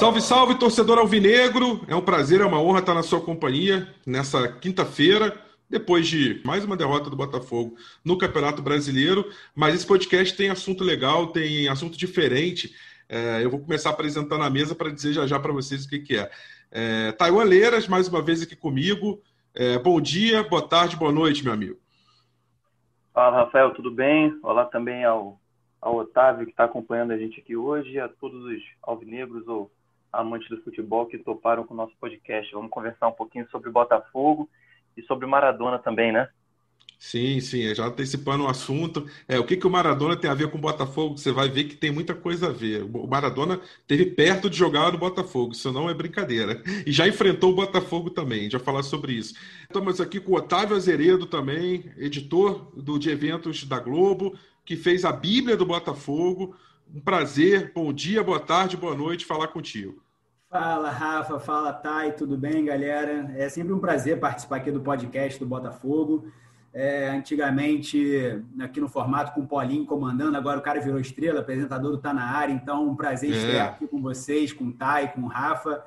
Salve, salve, torcedor alvinegro! É um prazer, é uma honra estar na sua companhia nessa quinta-feira, depois de mais uma derrota do Botafogo no Campeonato Brasileiro. Mas esse podcast tem assunto legal, tem assunto diferente. É, eu vou começar apresentando a mesa para dizer já já para vocês o que, que é. é. Taiwan Leiras, mais uma vez aqui comigo. É, bom dia, boa tarde, boa noite, meu amigo. Fala, Rafael, tudo bem? Olá também ao, ao Otávio, que está acompanhando a gente aqui hoje, a todos os alvinegros ou amantes do futebol que toparam com o nosso podcast. Vamos conversar um pouquinho sobre Botafogo e sobre Maradona também, né? Sim, sim, já antecipando o assunto. É, o que, que o Maradona tem a ver com o Botafogo? Você vai ver que tem muita coisa a ver. O Maradona teve perto de jogar no Botafogo, isso não é brincadeira. E já enfrentou o Botafogo também, já falar sobre isso. Estamos aqui com o Otávio Azeredo também, editor do, de eventos da Globo, que fez a Bíblia do Botafogo. Um prazer, bom dia, boa tarde, boa noite falar contigo. Fala, Rafa, fala, Thay, tudo bem, galera? É sempre um prazer participar aqui do podcast do Botafogo. É, antigamente, aqui no formato com o Paulinho comandando, agora o cara virou estrela, apresentador está na área, então um prazer é. estar aqui com vocês, com o Thay, com o Rafa.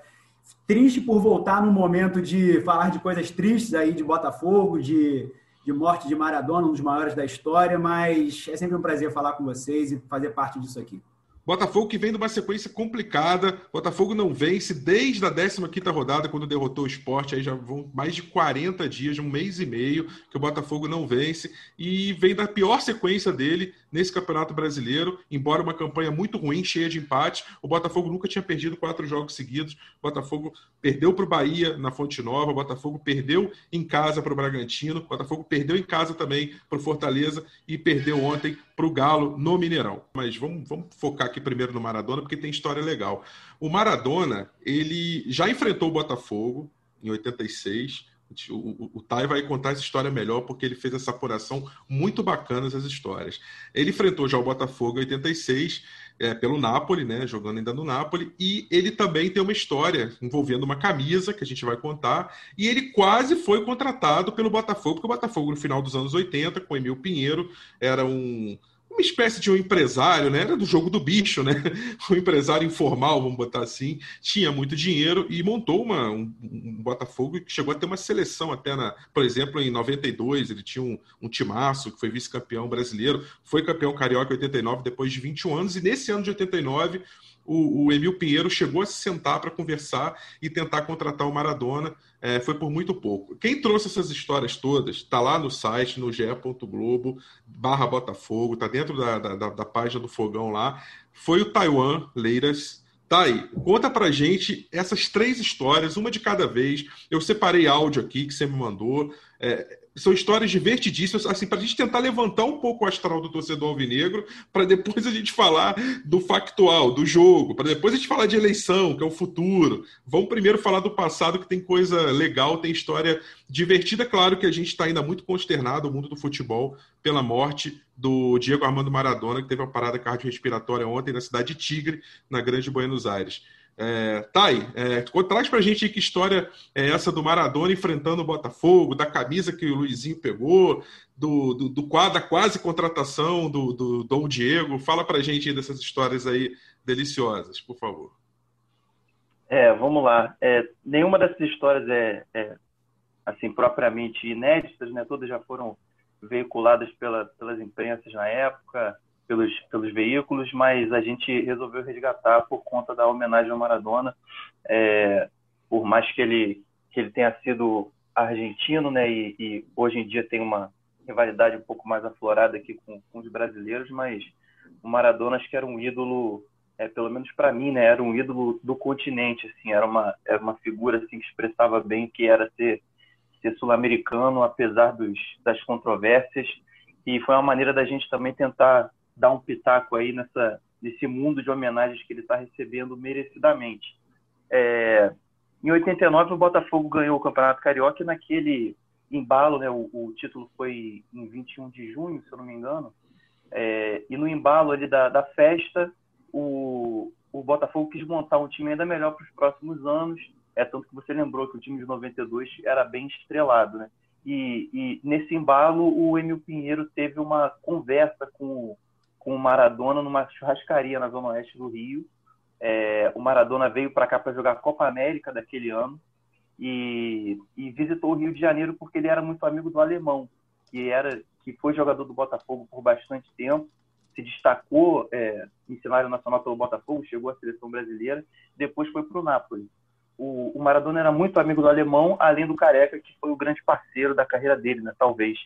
Triste por voltar no momento de falar de coisas tristes aí de Botafogo, de de morte de Maradona, um dos maiores da história, mas é sempre um prazer falar com vocês e fazer parte disso aqui. Botafogo que vem de uma sequência complicada. Botafogo não vence desde a 15ª rodada, quando derrotou o esporte. Aí já vão mais de 40 dias, um mês e meio, que o Botafogo não vence. E vem da pior sequência dele nesse Campeonato Brasileiro. Embora uma campanha muito ruim, cheia de empate, o Botafogo nunca tinha perdido quatro jogos seguidos. O Botafogo perdeu para o Bahia na Fonte Nova. O Botafogo perdeu em casa para o Bragantino. O Botafogo perdeu em casa também para o Fortaleza. E perdeu ontem para o Galo no Mineirão. Mas vamos, vamos focar aqui primeiro no Maradona, porque tem história legal. O Maradona, ele já enfrentou o Botafogo em 86. O, o, Tai vai contar essa história melhor, porque ele fez essa apuração muito bacana essas histórias. Ele enfrentou já o Botafogo em 86, é, pelo Napoli, né, jogando ainda no Napoli, e ele também tem uma história envolvendo uma camisa que a gente vai contar, e ele quase foi contratado pelo Botafogo, porque o Botafogo no final dos anos 80, com Emil Pinheiro, era um uma espécie de um empresário, né? Era do jogo do bicho, né? Um empresário informal, vamos botar assim, tinha muito dinheiro e montou uma, um, um Botafogo que chegou a ter uma seleção até na, por exemplo, em 92, ele tinha um, um timaço que foi vice-campeão brasileiro, foi campeão carioca em 89 depois de 21 anos, e nesse ano de 89 o, o Emil Pinheiro chegou a se sentar para conversar e tentar contratar o Maradona. É, foi por muito pouco. Quem trouxe essas histórias todas está lá no site, no ge.globo, barra Botafogo, está dentro da, da, da, página do Fogão lá. Foi o Taiwan Leiras. Tá aí, conta pra gente essas três histórias, uma de cada vez. Eu separei áudio aqui que você me mandou. É, são histórias divertidíssimas, assim, para a gente tentar levantar um pouco o astral do torcedor alvinegro, para depois a gente falar do factual, do jogo, para depois a gente falar de eleição, que é o futuro. Vamos primeiro falar do passado, que tem coisa legal, tem história divertida. Claro que a gente está ainda muito consternado, o mundo do futebol, pela morte do Diego Armando Maradona, que teve uma parada cardiorrespiratória ontem na cidade de Tigre, na Grande Buenos Aires. É, Thay, é, traz pra gente que história é essa do Maradona enfrentando o Botafogo, da camisa que o Luizinho pegou, do, do, do da quase contratação do, do Dom Diego. Fala pra gente dessas histórias aí deliciosas, por favor. É, vamos lá. É, nenhuma dessas histórias é, é, assim propriamente inéditas, né? Todas já foram veiculadas pela, pelas imprensas na época pelos, pelos veículos, mas a gente resolveu resgatar por conta da homenagem ao Maradona. É, por mais que ele, que ele tenha sido argentino, né, e, e, hoje em dia tem uma rivalidade um pouco mais aflorada aqui com, com os brasileiros, mas o Maradona acho que era um ídolo, é, pelo menos para mim, né, era um ídolo do continente, assim, era uma, era uma figura assim que expressava bem que era ser, ser sul-americano, apesar dos, das controvérsias, e foi uma maneira da gente também tentar dar um pitaco aí nessa, nesse mundo de homenagens que ele está recebendo merecidamente. É, em 89, o Botafogo ganhou o Campeonato Carioca e naquele embalo, né, o, o, título foi em 21 de junho, se eu não me engano, é, e no embalo ali da, da festa, o, o Botafogo quis montar um time ainda melhor para os próximos anos, é tanto que você lembrou que o time de 92 era bem estrelado, né? E, e nesse embalo, o Emil Pinheiro teve uma conversa com, com o Maradona numa churrascaria na Zona Oeste do Rio. É, o Maradona veio para cá para jogar a Copa América daquele ano e, e, visitou o Rio de Janeiro porque ele era muito amigo do alemão, que era que foi jogador do Botafogo por bastante tempo, se destacou é, em cenário nacional pelo Botafogo, chegou à seleção brasileira, depois foi para o Napoli o, o, Maradona era muito amigo do alemão, além do Careca, que foi o grande parceiro da carreira dele, né, talvez.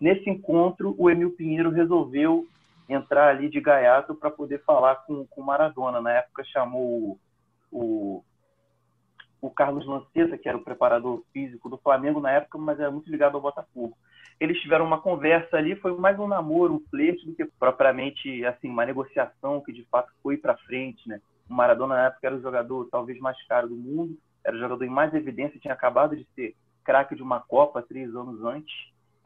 Nesse encontro, o Emil Pinheiro resolveu entrar ali de gaiato para poder falar com o Maradona. Na época, chamou o, o Carlos Lanceta, que era o preparador físico do Flamengo na época, mas era muito ligado ao Botafogo. Eles tiveram uma conversa ali, foi mais um namoro, um flerte, do que propriamente assim uma negociação que de fato foi para frente, né? O Maradona, na época, era o jogador talvez mais caro do mundo, era o jogador em mais evidência, tinha acabado de ser craque de uma Copa três anos antes.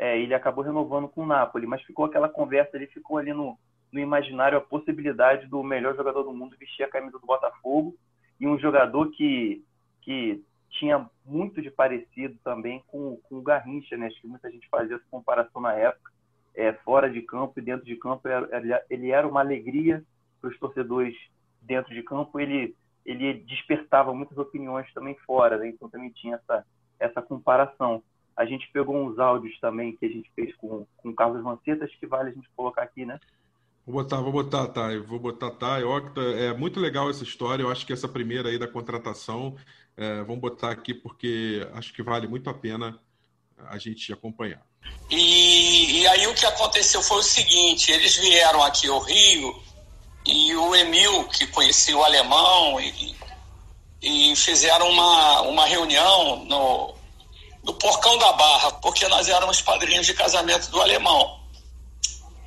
É, ele acabou renovando com o Napoli, mas ficou aquela conversa, ele ficou ali no, no imaginário a possibilidade do melhor jogador do mundo vestir a camisa do Botafogo e um jogador que, que tinha muito de parecido também com, com o Garrincha, né? Acho que muita gente fazia essa comparação na época. É, fora de campo e dentro de campo, ele era uma alegria para os torcedores dentro de campo, ele, ele despertava muitas opiniões também fora, né? então também tinha essa, essa comparação. A gente pegou uns áudios também que a gente fez com, com o Carlos Manceta, acho que vale a gente colocar aqui, né? Vou botar, vou botar, tá. vou botar, tá. Octa, é muito legal essa história. Eu acho que essa primeira aí da contratação, é, vamos botar aqui porque acho que vale muito a pena a gente acompanhar. E, e aí o que aconteceu foi o seguinte: eles vieram aqui ao Rio e o Emil, que conhecia o alemão, e, e fizeram uma, uma reunião no, no Porcão da Barra, porque nós éramos padrinhos de casamento do alemão.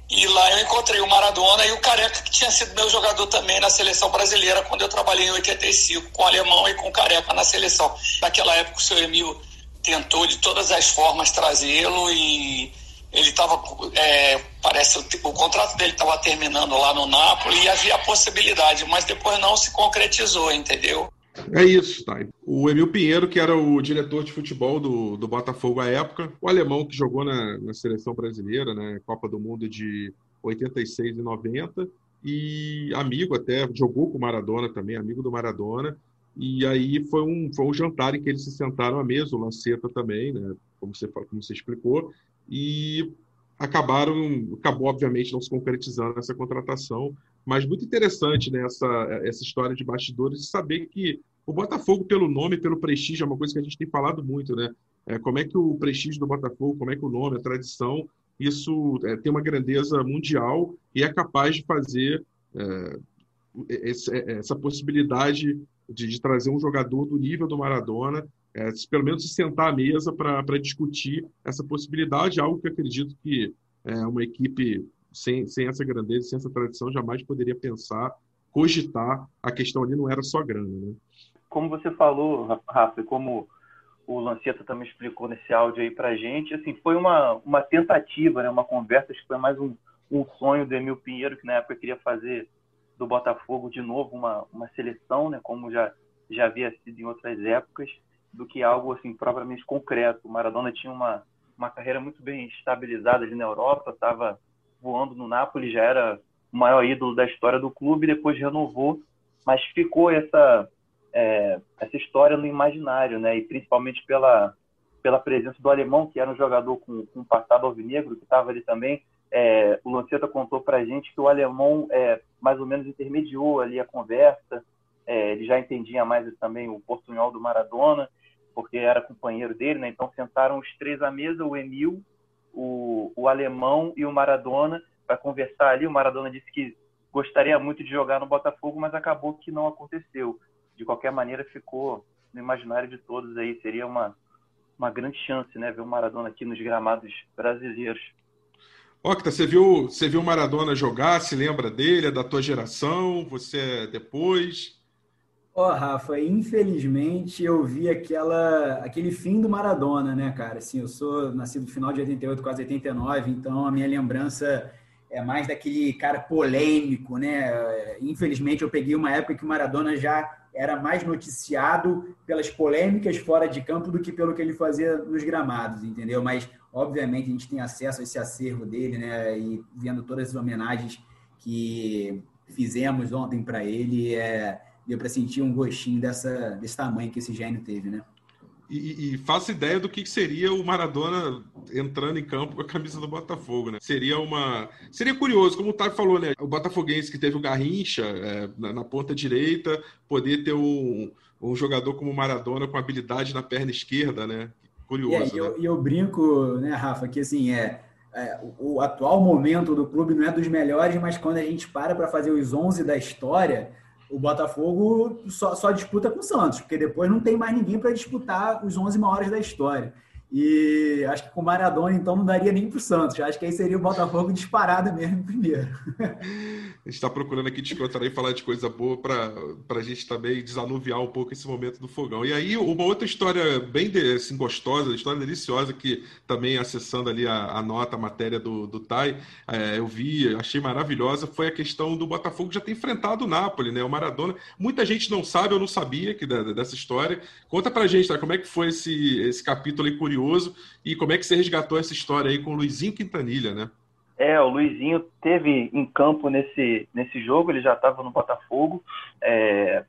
E lá eu encontrei o Maradona e o Careca, que tinha sido meu jogador também na seleção brasileira, quando eu trabalhei em 85 com o alemão e com o Careca na seleção. Naquela época o seu Emil tentou de todas as formas trazê-lo e ele estava, é, parece, o, o, contrato dele estava terminando lá no Napoli e havia a possibilidade, mas depois não se concretizou, entendeu? É isso, tá. O Emil Pinheiro, que era o diretor de futebol do, do Botafogo à época, o alemão que jogou na, na seleção brasileira, né, Copa do Mundo de 86 e 90, e amigo até, jogou com o Maradona também, amigo do Maradona, e aí foi um, foi um jantar em que eles se sentaram à mesa, o Lanceta também, né, como você, como você explicou, e acabaram, acabou obviamente não se concretizando essa contratação, mas muito interessante né, essa, essa história de bastidores de saber que o Botafogo, pelo nome, pelo prestígio, é uma coisa que a gente tem falado muito, né? É, como é que o prestígio do Botafogo, como é que o nome, a tradição, isso é, tem uma grandeza mundial e é capaz de fazer é, esse, essa possibilidade de, de, trazer um jogador do nível do Maradona é, pelo menos se sentar à mesa para discutir essa possibilidade, algo que acredito que é, uma equipe sem, sem essa grandeza, sem essa tradição, jamais poderia pensar, cogitar. A questão ali não era só grana. Né? Como você falou, Rafa, como o Lanceta também explicou nesse áudio aí para gente, assim, foi uma, uma tentativa, né, uma conversa, acho que foi mais um, um sonho do Emil Pinheiro, que na época queria fazer do Botafogo de novo uma, uma seleção, né, como já, já havia sido em outras épocas do que algo assim propriamente concreto. O Maradona tinha uma, uma carreira muito bem estabilizada ali na Europa, estava voando no Napoli, já era o maior ídolo da história do clube, depois renovou, mas ficou essa é, essa história no imaginário, né? E principalmente pela pela presença do alemão, que era um jogador com, com passado alvinegro, que estava ali também. É, o Lanceta contou para a gente que o alemão é, mais ou menos intermediou ali a conversa, é, ele já entendia mais também o portunhol do Maradona, porque era companheiro dele, né? Então sentaram os três à mesa, o Emil, o, o alemão e o Maradona para conversar ali. O Maradona disse que gostaria muito de jogar no Botafogo, mas acabou que não aconteceu. De qualquer maneira, ficou no imaginário de todos aí. Seria uma, uma grande chance, né? Ver o Maradona aqui nos gramados brasileiros. Octa, você viu, você viu o Maradona jogar? Se lembra dele? É da tua geração? Você é depois? Ó, oh, Rafa, infelizmente eu vi aquela, aquele fim do Maradona, né, cara? Assim, eu sou nascido no final de 88, quase 89, então a minha lembrança é mais daquele cara polêmico, né? Infelizmente eu peguei uma época que o Maradona já era mais noticiado pelas polêmicas fora de campo do que pelo que ele fazia nos gramados, entendeu? Mas obviamente a gente tem acesso a esse acervo dele, né? E vendo todas as homenagens que fizemos ontem para ele, é deu para sentir um gostinho dessa, desse tamanho que esse gênio teve, né? E, e faço ideia do que seria o Maradona entrando em campo com a camisa do Botafogo, né? Seria uma. Seria curioso, como o Tato falou, né? O Botafoguense que teve o Garrincha é, na, na, ponta direita, poder ter um, um jogador como o Maradona com habilidade na perna esquerda, né? Curioso. É, e, eu, né? eu, brinco, né, Rafa, que assim, é, é, o atual momento do clube não é dos melhores, mas quando a gente para para fazer os 11 da história o Botafogo só, só, disputa com o Santos, porque depois não tem mais ninguém para disputar os 11 maiores da história. E acho que com o Maradona, então, não daria nem para o Santos. Acho que aí seria o Botafogo disparado mesmo primeiro. A gente está procurando aqui descontrair e falar de coisa boa para a gente também desanuviar um pouco esse momento do fogão. E aí, uma outra história bem assim, gostosa, história deliciosa, que também acessando ali a, a nota, a matéria do, do Tai, é, eu vi, achei maravilhosa, foi a questão do Botafogo já ter enfrentado o Napoli, né? O Maradona. Muita gente não sabe, eu não sabia que, dessa história. Conta para a gente, tá? como é que foi esse, esse capítulo aí curioso e como é que você resgatou essa história aí com o Luizinho Quintanilha, né? É, o Luizinho teve em campo nesse, nesse jogo, ele já estava no Botafogo. É,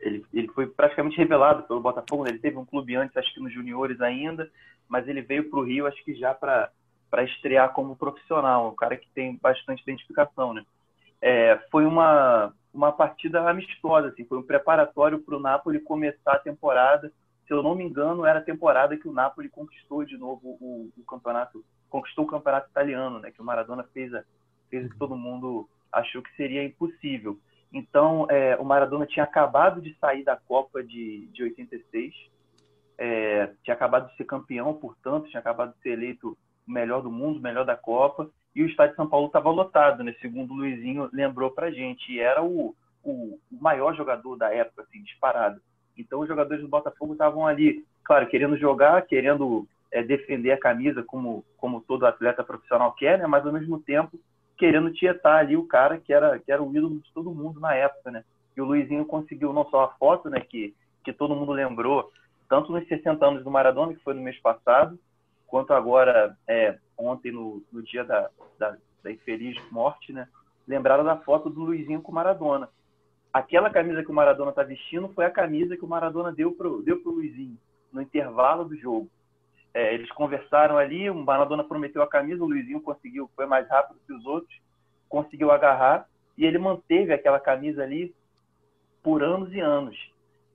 ele, ele foi praticamente revelado pelo Botafogo, né? ele teve um clube antes, acho que nos juniores ainda, mas ele veio para o Rio, acho que já para estrear como profissional, um cara que tem bastante identificação, né? É, foi uma, uma partida amistosa, assim, foi um preparatório para o Napoli começar a temporada. Se eu não me engano, era a temporada que o Napoli conquistou de novo o, o campeonato conquistou o campeonato italiano, né? Que o Maradona fez, a, fez o que todo mundo achou que seria impossível. Então, é, o Maradona tinha acabado de sair da Copa de, de 86, é, tinha acabado de ser campeão, portanto, tinha acabado de ser eleito o melhor do mundo, o melhor da Copa, e o estádio de São Paulo estava lotado, né? Segundo o Luizinho lembrou para gente, e era o, o, o, maior jogador da época, assim, disparado. Então, os jogadores do Botafogo estavam ali, claro, querendo jogar, querendo é, defender a camisa como, como todo atleta profissional quer, né? Mas ao mesmo tempo querendo tietar ali o cara que era, que era o ídolo de todo mundo na época, né? E o Luizinho conseguiu não só a foto, né? Que, que todo mundo lembrou, tanto nos 60 anos do Maradona, que foi no mês passado, quanto agora, é, ontem, no, no dia da, da, da infeliz morte, né? Lembraram da foto do Luizinho com o Maradona. Aquela camisa que o Maradona está vestindo foi a camisa que o Maradona deu pro, deu pro Luizinho, no intervalo do jogo. É, eles conversaram ali, o Maradona prometeu a camisa, o Luizinho conseguiu, foi mais rápido que os outros, conseguiu agarrar e ele manteve aquela camisa ali por anos e anos.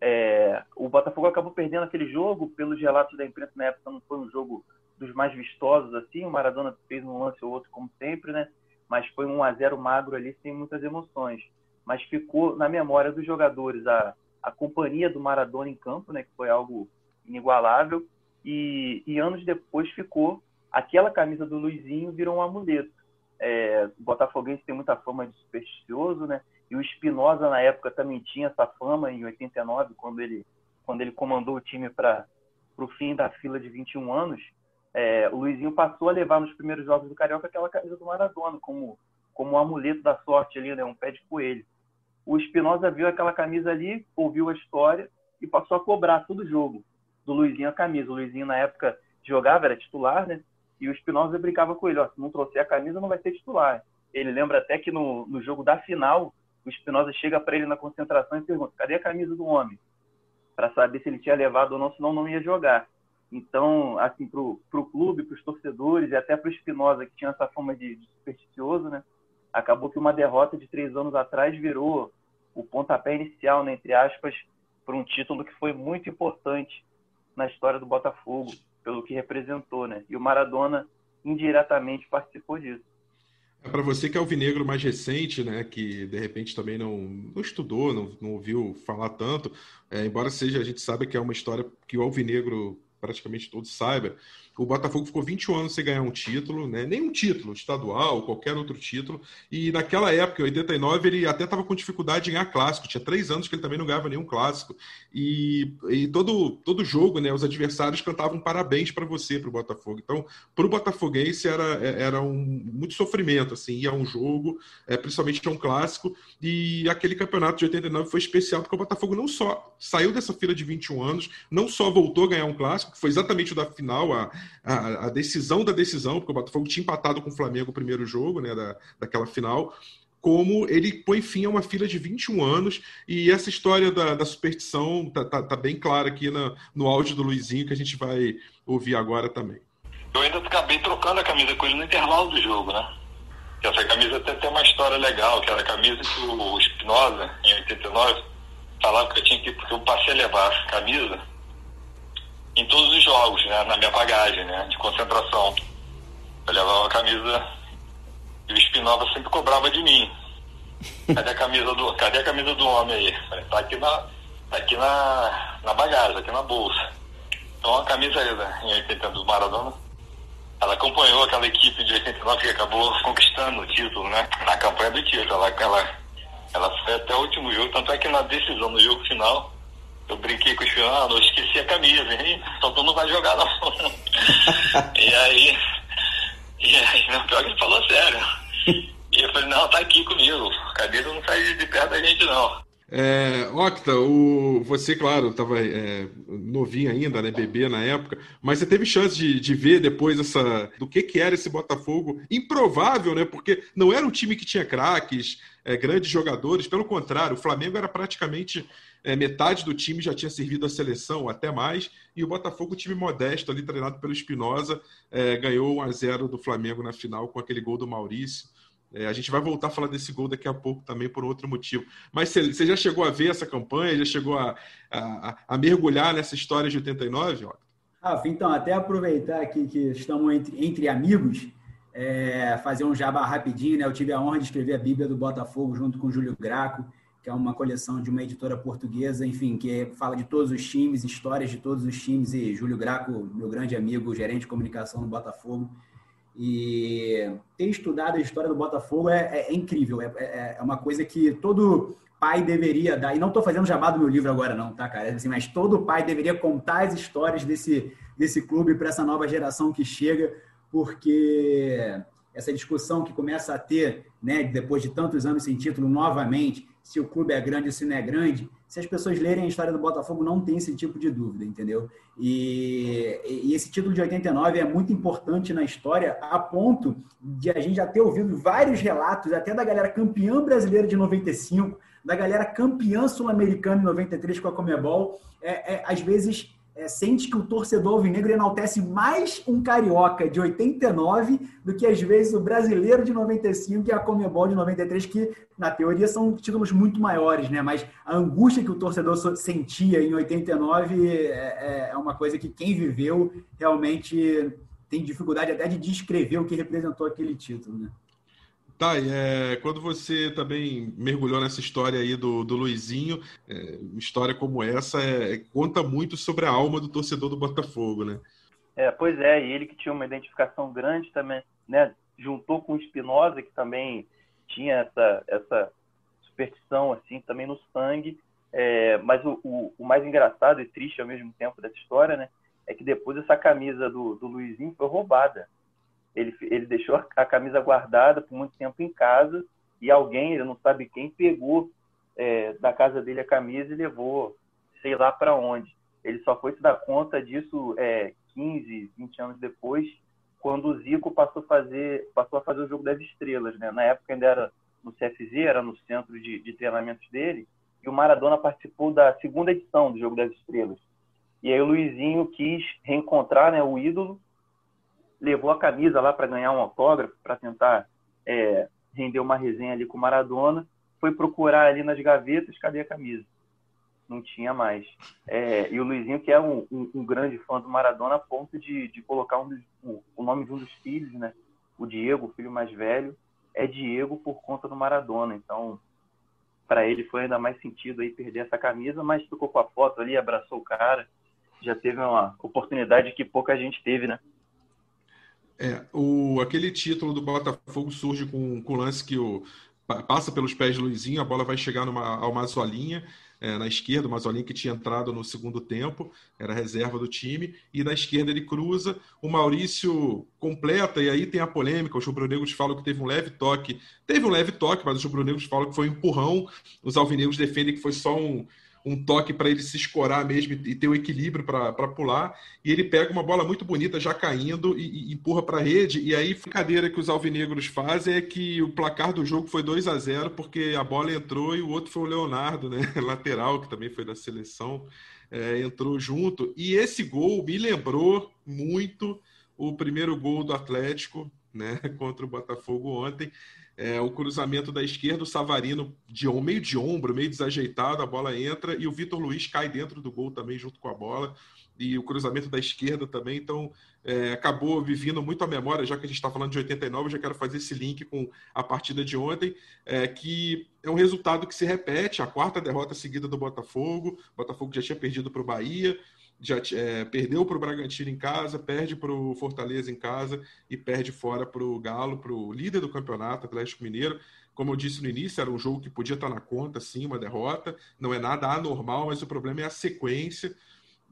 É, o Botafogo acabou perdendo aquele jogo, pelos relatos da imprensa na época, não foi um jogo dos mais vistosos assim. O Maradona fez um lance ou outro, como sempre, né? Mas foi um a 0 magro ali, sem muitas emoções. Mas ficou na memória dos jogadores a, a companhia do Maradona em campo, né? Que foi algo inigualável e, e, anos depois ficou aquela camisa do Luizinho virou um amuleto. É, o Botafoguense tem muita fama de supersticioso, né? E o Espinosa na época também tinha essa fama em 89, quando ele quando ele comandou o time para o fim da fila de 21 anos. É, o Luizinho passou a levar nos primeiros jogos do Carioca aquela camisa do Maradona como como um amuleto da sorte ali, né? Um pé de coelho. O Espinosa viu aquela camisa ali, ouviu a história e passou a cobrar todo jogo do Luizinho a camisa. O Luizinho, na época, jogava, era titular, né? E o Espinosa brincava com ele, ó, se não trouxer a camisa, não vai ser titular. Ele lembra até que no, no jogo da final, o Espinosa chega para ele na concentração e pergunta, cadê a camisa do homem? Para saber se ele tinha levado ou não, senão não ia jogar. Então, assim, pro, pro clube, pros torcedores e até pro Espinosa, que tinha essa fama de, de supersticioso, né? Acabou que uma derrota de três anos atrás virou o pontapé inicial, né, entre aspas, para um título que foi muito importante na história do Botafogo, pelo que representou, né? E o Maradona indiretamente participou disso. É para você que é alvinegro mais recente, né, que de repente também não, não estudou, não, não ouviu falar tanto, é, embora seja, a gente sabe que é uma história que o alvinegro praticamente todos saibam, o Botafogo ficou 21 anos sem ganhar um título, né? nenhum título estadual, qualquer outro título. E naquela época, em 89, ele até estava com dificuldade em ganhar clássico. Tinha três anos que ele também não ganhava nenhum clássico. E, e todo, todo jogo, né, os adversários cantavam parabéns para você, para o Botafogo. Então, para o Botafoguense era, era um, muito sofrimento, assim, ia um jogo, é, principalmente a um clássico. E aquele campeonato de 89 foi especial, porque o Botafogo não só saiu dessa fila de 21 anos, não só voltou a ganhar um clássico, que foi exatamente o da final, a, a, a, decisão da decisão, porque o Botafogo tinha empatado com o Flamengo o primeiro jogo, né, da, daquela final, como ele põe fim a uma fila de 21 anos, e essa história da, da superstição tá, tá, tá, bem clara aqui na, no áudio do Luizinho, que a gente vai ouvir agora também. Eu ainda acabei trocando a camisa com ele no intervalo do jogo, né? Essa camisa até tem uma história legal, que era a camisa que o Espinosa, em 89, falava que eu tinha que, porque eu passei a levar a camisa em todos os jogos, né? Na minha bagagem, né? De concentração. Eu levava a camisa e o Espinosa sempre cobrava de mim. Cadê a camisa do, cadê a camisa do homem aí? Falei, tá aqui na, tá aqui na, na bagagem, aqui na bolsa. Então a camisa aí, né, em 80 do Maradona, ela acompanhou aquela equipe de 89 que acabou conquistando o título, né? Na campanha do título. Ela, ela, ela foi até o último jogo, tanto é que na decisão do jogo final, eu brinquei com o Fiano, ah, esqueci a camisa, hein? Então tu não vai jogar não. e aí, e aí, não, pior que ele falou sério. E eu falei, não, tá aqui comigo. A camisa não sai de perto da gente, não. É, Octa, o, você, claro, estava é, novinho ainda, né, bebê na época, mas você teve chance de, de, ver depois essa do que, que era esse Botafogo? Improvável, né? Porque não era um time que tinha craques, é, grandes jogadores, pelo contrário, o Flamengo era praticamente é, metade do time já tinha servido a seleção, até mais, e o Botafogo, time modesto ali, treinado pelo Espinosa, é, ganhou 1 a 0 do Flamengo na final com aquele gol do Maurício. É, a gente vai voltar a falar desse gol daqui a pouco também por outro motivo. Mas você já chegou a ver essa campanha? Já chegou a, a, a mergulhar nessa história de 89? Rafa, então, até aproveitar aqui que estamos entre, entre amigos, é, fazer um jabá rapidinho. Né? Eu tive a honra de escrever a Bíblia do Botafogo junto com o Júlio Graco, que é uma coleção de uma editora portuguesa, enfim, que fala de todos os times, histórias de todos os times. E Júlio Graco, meu grande amigo, gerente de comunicação do Botafogo e ter estudado a história do Botafogo é, é, é incrível, é, é, é, uma coisa que todo pai deveria dar. E não estou fazendo jabá do meu livro agora, não, tá, cara? Assim, mas todo pai deveria contar as histórias desse, desse clube para essa nova geração que chega, porque essa discussão que começa a ter, né, depois de tantos anos sem título, novamente, se o clube é grande ou se não é grande, se as pessoas lerem a história do Botafogo, não tem esse tipo de dúvida, entendeu? E, e, esse título de 89 é muito importante na história, a ponto de a gente já ter ouvido vários relatos, até da galera campeã brasileira de 95, da galera campeã sul-americana em 93 com a Comebol, é, é, às vezes é, sente que o torcedor alvinegro enaltece mais um carioca de 89 do que às vezes o brasileiro de 95 e a Comebol de 93, que na teoria são títulos muito maiores, né? Mas a angústia que o torcedor sentia em 89 é, é, é uma coisa que quem viveu realmente tem dificuldade até de descrever o que representou aquele título, né? Tá, é, quando você também mergulhou nessa história aí do, do Luizinho, é, história como essa é, conta muito sobre a alma do torcedor do Botafogo, né? É, pois é, e ele que tinha uma identificação grande também, né? Juntou com o Espinosa, que também tinha essa, essa superstição, assim, também no sangue. É, mas o, o, o, mais engraçado e triste ao mesmo tempo dessa história, né? É que depois essa camisa do, do Luizinho foi roubada. Ele, ele deixou a camisa guardada por muito tempo em casa e alguém, ele não sabe quem, pegou é, da casa dele a camisa e levou, sei lá para onde. Ele só foi se dar conta disso é, 15, 20 anos depois, quando o Zico passou a fazer, passou a fazer o jogo das estrelas. Né? Na época ainda era no CFZ, era no centro de, de treinamentos dele, e o Maradona participou da segunda edição do Jogo das Estrelas. E aí o Luizinho quis reencontrar né, o ídolo levou a camisa lá para ganhar um autógrafo, para tentar é, render uma resenha ali com o Maradona, foi procurar ali nas gavetas, cadê a camisa? Não tinha mais. É, e o Luizinho, que é um, um, um, grande fã do Maradona, a ponto de, de colocar um dos, o nome de um dos filhos, né? O Diego, o filho mais velho, é Diego por conta do Maradona. Então, para ele foi ainda mais sentido aí perder essa camisa, mas ficou com a foto ali, abraçou o cara. já teve uma oportunidade que pouca gente teve, né? É, o, aquele título do Botafogo surge com, com o lance que o, passa pelos pés de Luizinho, a bola vai chegar numa, ao Mazolinha, é, na esquerda, o Mazolinha que tinha entrado no segundo tempo, era reserva do time, e na esquerda ele cruza, o Maurício completa, e aí tem a polêmica, os rubro-negros falam que teve um leve toque, teve um leve toque, mas os rubro-negros falam que foi um empurrão, os alvinegros defendem que foi só um, um toque para ele se escorar mesmo e ter o equilíbrio para pular. E ele pega uma bola muito bonita já caindo e, e empurra para a rede. E aí, brincadeira que os alvinegros fazem é que o placar do jogo foi 2 a 0 porque a bola entrou e o outro foi o Leonardo, né? lateral, que também foi da seleção, é, entrou junto. E esse gol me lembrou muito o primeiro gol do Atlético né, contra o Botafogo ontem. É, o cruzamento da esquerda, o Savarino de meio de ombro, meio desajeitado, a bola entra e o Vitor Luiz cai dentro do gol também junto com a bola. E o cruzamento da esquerda também, então é, acabou vivendo muito a memória, já que a gente está falando de 89, eu já quero fazer esse link com a partida de ontem, é, que é um resultado que se repete, a quarta derrota seguida do Botafogo, o Botafogo já tinha perdido para o Bahia, já é, perdeu para o Bragantino em casa, perde para o Fortaleza em casa e perde fora para o Galo, para o líder do campeonato, Atlético Mineiro. Como eu disse no início, era um jogo que podia estar na conta, sim, uma derrota. Não é nada anormal, mas o problema é a sequência.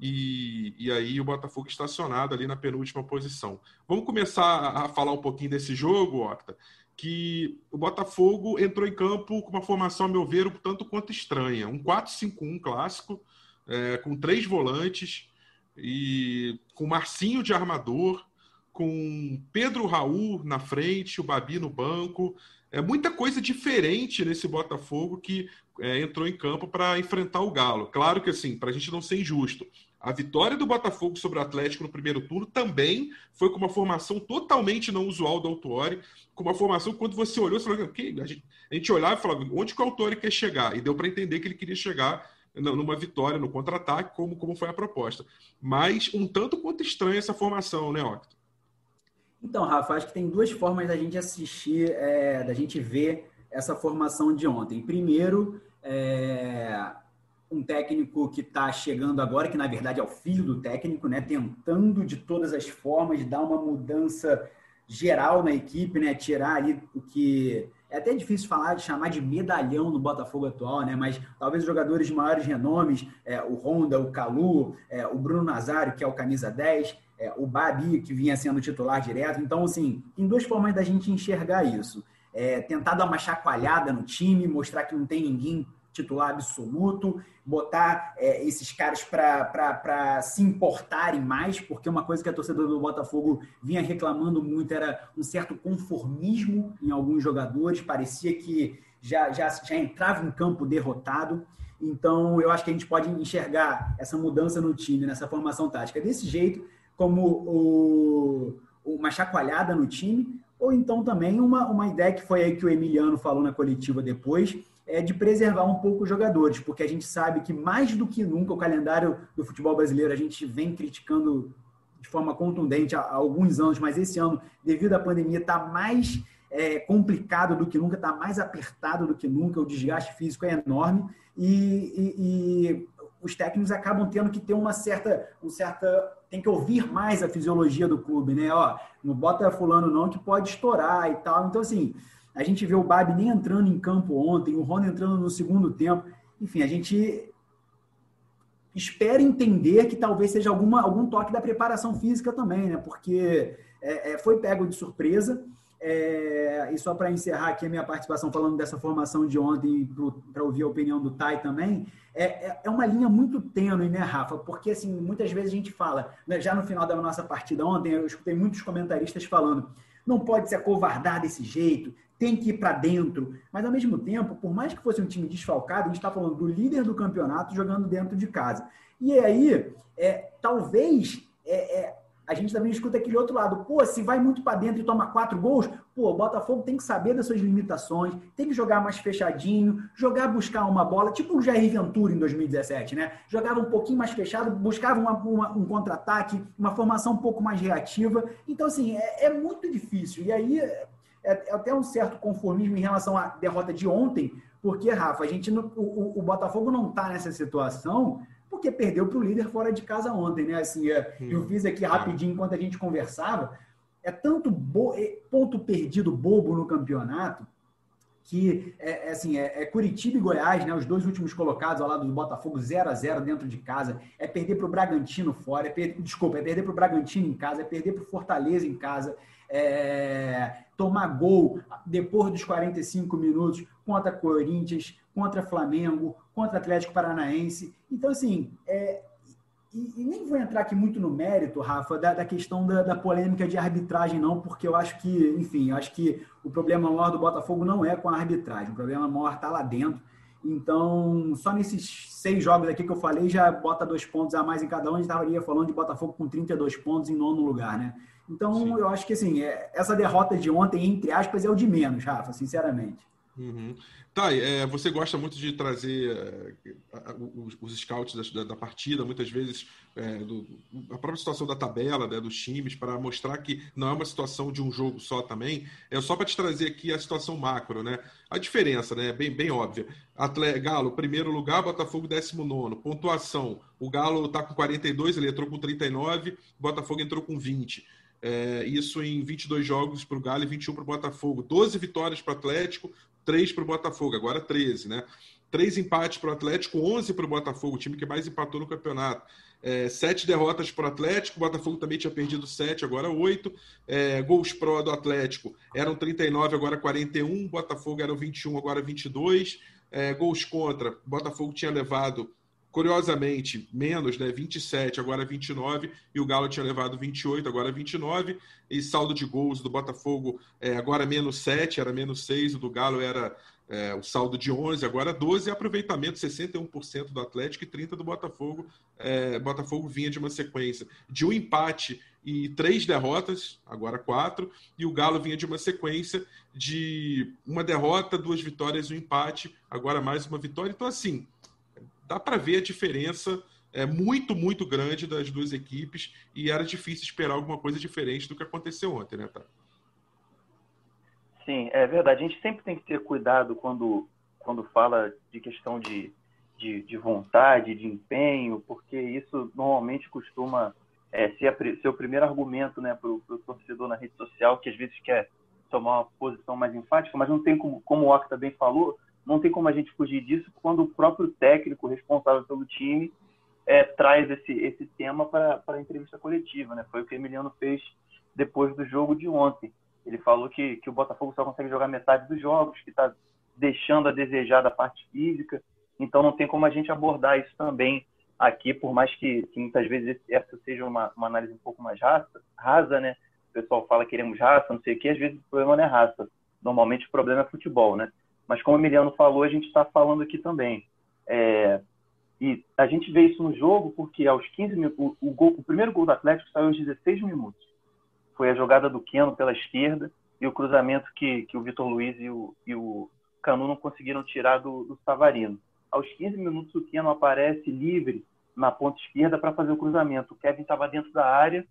E, e aí o Botafogo estacionado ali na penúltima posição. Vamos começar a falar um pouquinho desse jogo, Octa, que o Botafogo entrou em campo com uma formação, a meu ver, um tanto quanto estranha. Um 4-5-1 clássico, é, com três volantes e com Marcinho de armador, com Pedro Raul na frente, o Babi no banco. É muita coisa diferente nesse Botafogo que é, entrou em campo para enfrentar o Galo. Claro que assim, para a gente não ser injusto, a vitória do Botafogo sobre o Atlético no primeiro turno também foi com uma formação totalmente não usual do Autuori, com uma formação que quando você olhou, você falou, okay, a, gente, a gente olhava e falava, onde que o Autuori quer chegar? E deu para entender que ele queria chegar numa vitória, no contra-ataque, como, como foi a proposta. Mas um tanto quanto estranha essa formação, né, Octo? Então, Rafa, acho que tem duas formas da gente assistir, é, da gente ver essa formação de ontem. Primeiro, é, um técnico que está chegando agora, que na verdade é o filho do técnico, né, tentando de todas as formas dar uma mudança geral na equipe, né, tirar ali o que é até difícil falar de chamar de medalhão no Botafogo atual, né? Mas talvez os jogadores de maiores renomes, é, o Honda, o Calu, é, o Bruno Nazário, que é o camisa 10, é, o Babi, que vinha sendo titular direto. Então, assim, tem duas formas da gente enxergar isso. É, tentar dar uma chacoalhada no time, mostrar que não tem ninguém titular absoluto, botar é, esses caras para se importarem mais, porque uma coisa que a torcedora do Botafogo vinha reclamando muito era um certo conformismo em alguns jogadores, parecia que já, já, já entrava em campo derrotado. Então, eu acho que a gente pode enxergar essa mudança no time, nessa formação tática, desse jeito, como o, uma chacoalhada no time, ou então também uma, uma ideia que foi aí que o Emiliano falou na coletiva depois, é de preservar um pouco os jogadores, porque a gente sabe que mais do que nunca o calendário do futebol brasileiro a gente vem criticando de forma contundente há, alguns anos, mas esse ano, devido à pandemia, está mais é, complicado do que nunca, está mais apertado do que nunca, o desgaste físico é enorme e, e, e os técnicos acabam tendo que ter uma certa, um certa, tem que ouvir mais a fisiologia do clube, né? Ó, não bota fulano não que pode estourar e tal. Então assim, a gente vê o Babi nem entrando em campo ontem, o Rony entrando no segundo tempo. Enfim, a gente espera entender que talvez seja alguma, algum toque da preparação física também, né? Porque é, é, foi pego de surpresa. É, e só para encerrar aqui a minha participação falando dessa formação de ontem, para ouvir a opinião do Tai também, é, é, é uma linha muito tênue, né, Rafa? Porque, assim, muitas vezes a gente fala, né, já no final da nossa partida ontem, eu escutei muitos comentaristas falando, não pode se acovardar desse jeito, tem que ir para dentro. Mas, ao mesmo tempo, por mais que fosse um time desfalcado, a gente está falando do líder do campeonato jogando dentro de casa. E aí, é, talvez é, é, a gente também escuta aquele outro lado. Pô, se vai muito para dentro e toma quatro gols, pô, o Botafogo tem que saber das suas limitações, tem que jogar mais fechadinho, jogar buscar uma bola, tipo o Jair Ventura em 2017, né? Jogava um pouquinho mais fechado, buscava uma, uma, um contra-ataque, uma formação um pouco mais reativa. Então, assim, é, é muito difícil. E aí, é, é até um certo conformismo em relação à derrota de ontem, porque, Rafa, a gente o, o Botafogo não está nessa situação porque perdeu para o líder fora de casa ontem, né? Assim, é, eu fiz aqui rapidinho enquanto a gente conversava. É tanto é, ponto perdido bobo no campeonato que é, é, assim, é, é, Curitiba e Goiás, né, os dois últimos colocados ao lado do Botafogo, 0 a 0 dentro de casa, é perder para o Bragantino fora, é per... desculpa, é perder para o Bragantino em casa, é perder para o Fortaleza em casa, é... tomar gol depois dos 45 minutos contra Corinthians, contra Flamengo, contra Atlético Paranaense. Então, assim, é, e, e, nem vou entrar aqui muito no mérito, Rafa, da, da questão da, da, polêmica de arbitragem, não, porque eu acho que, enfim, eu acho que o problema maior do Botafogo não é com a arbitragem, o problema maior está lá dentro. Então, só nesses seis jogos aqui que eu falei, já bota dois pontos a mais em cada um. A gente estaria falando de Botafogo com 32 pontos em nono lugar, né? Então, Sim. eu acho que, assim, é, essa derrota de ontem, entre aspas, é o de menos, Rafa, sinceramente. Uhum. Tá, é, você gosta muito de trazer é, os, os, scouts da, da, partida, muitas vezes é, do, a própria situação da tabela, né, dos times, para mostrar que não é uma situação de um jogo só também. É só para te trazer aqui a situação macro, né? A diferença, né? Bem, bem óbvia. Atle, Galo, primeiro lugar, Botafogo, 19. Pontuação: o Galo está com 42, ele entrou com 39, Botafogo entrou com 20. É, isso em 22 jogos para o Galo e 21 para o Botafogo. 12 vitórias para o Atlético, 3 para o Botafogo, agora 13, né? Três empates para o Atlético, 11 para o Botafogo, o time que mais empatou no campeonato. É, sete derrotas para o Atlético, o Botafogo também tinha perdido sete, agora oito. É, gols pró do Atlético eram 39, agora 41. Botafogo eram 21, agora 22. É, gols contra, Botafogo tinha levado Curiosamente, menos, né? 27, agora 29, e o Galo tinha levado 28, agora 29. E saldo de gols do Botafogo é, agora menos 7, era menos 6, o do Galo era é, o saldo de 11, agora 12, e aproveitamento 61% do Atlético e 30% do Botafogo. É, Botafogo vinha de uma sequência de um empate e três derrotas, agora quatro, e o Galo vinha de uma sequência de uma derrota, duas vitórias e um empate, agora mais uma vitória. Então, assim, dá para ver a diferença é muito, muito grande das duas equipes e era difícil esperar alguma coisa diferente do que aconteceu ontem, né, tá? Sim, é verdade. A gente sempre tem que ter cuidado quando, quando fala de questão de, de, de vontade, de empenho, porque isso normalmente costuma é, ser, a, ser o primeiro argumento né, para o torcedor na rede social, que às vezes quer tomar uma posição mais enfática, mas não tem como, como o Octa bem falou, não tem como a gente fugir disso quando o próprio técnico responsável pelo time é, traz esse, esse tema para a entrevista coletiva. Né? Foi o que o Emiliano fez depois do jogo de ontem. Ele falou que, que o Botafogo só consegue jogar metade dos jogos, que está deixando a desejar da parte física. Então não tem como a gente abordar isso também aqui, por mais que, que muitas vezes essa seja uma, uma análise um pouco mais rasa, rasa, né? O pessoal fala que queremos raça, não sei o que, às vezes o problema não é raça. Normalmente o problema é futebol, né? Mas como o Emiliano falou, a gente está falando aqui também. É, e a gente vê isso no jogo porque aos 15 minutos, o, gol, o primeiro gol do Atlético saiu aos 16 minutos. Foi a jogada do Keno pela esquerda e o cruzamento que, que o Vitor Luiz e o, e o Canu não conseguiram tirar do, do Savarino. Aos 15 minutos, o Keno aparece livre na ponta esquerda para fazer o cruzamento. O Kevin estava dentro da área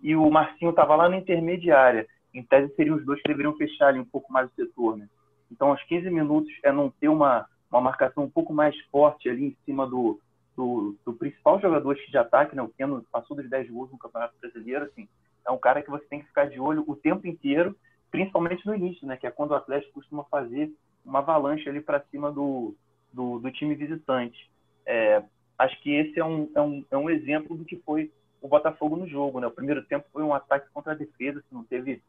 e o Marcinho estava lá na intermediária. Em tese, seriam os dois que deveriam fechar ali um pouco mais o setor. Né? Então, aos 15 minutos é não ter uma, uma marcação um pouco mais forte ali em cima do, do, do principal jogador de ataque, né? O Keno passou dos 10 gols no Campeonato Brasileiro, assim, é um cara que você tem que ficar de olho o tempo inteiro, principalmente no início, né? Que é quando o Atlético costuma fazer uma avalanche ali para cima do, do, do, time visitante. É, acho que esse é um, é, um, é um exemplo do que foi o Botafogo no jogo, né? O primeiro tempo foi um ataque contra a defesa, assim, não teve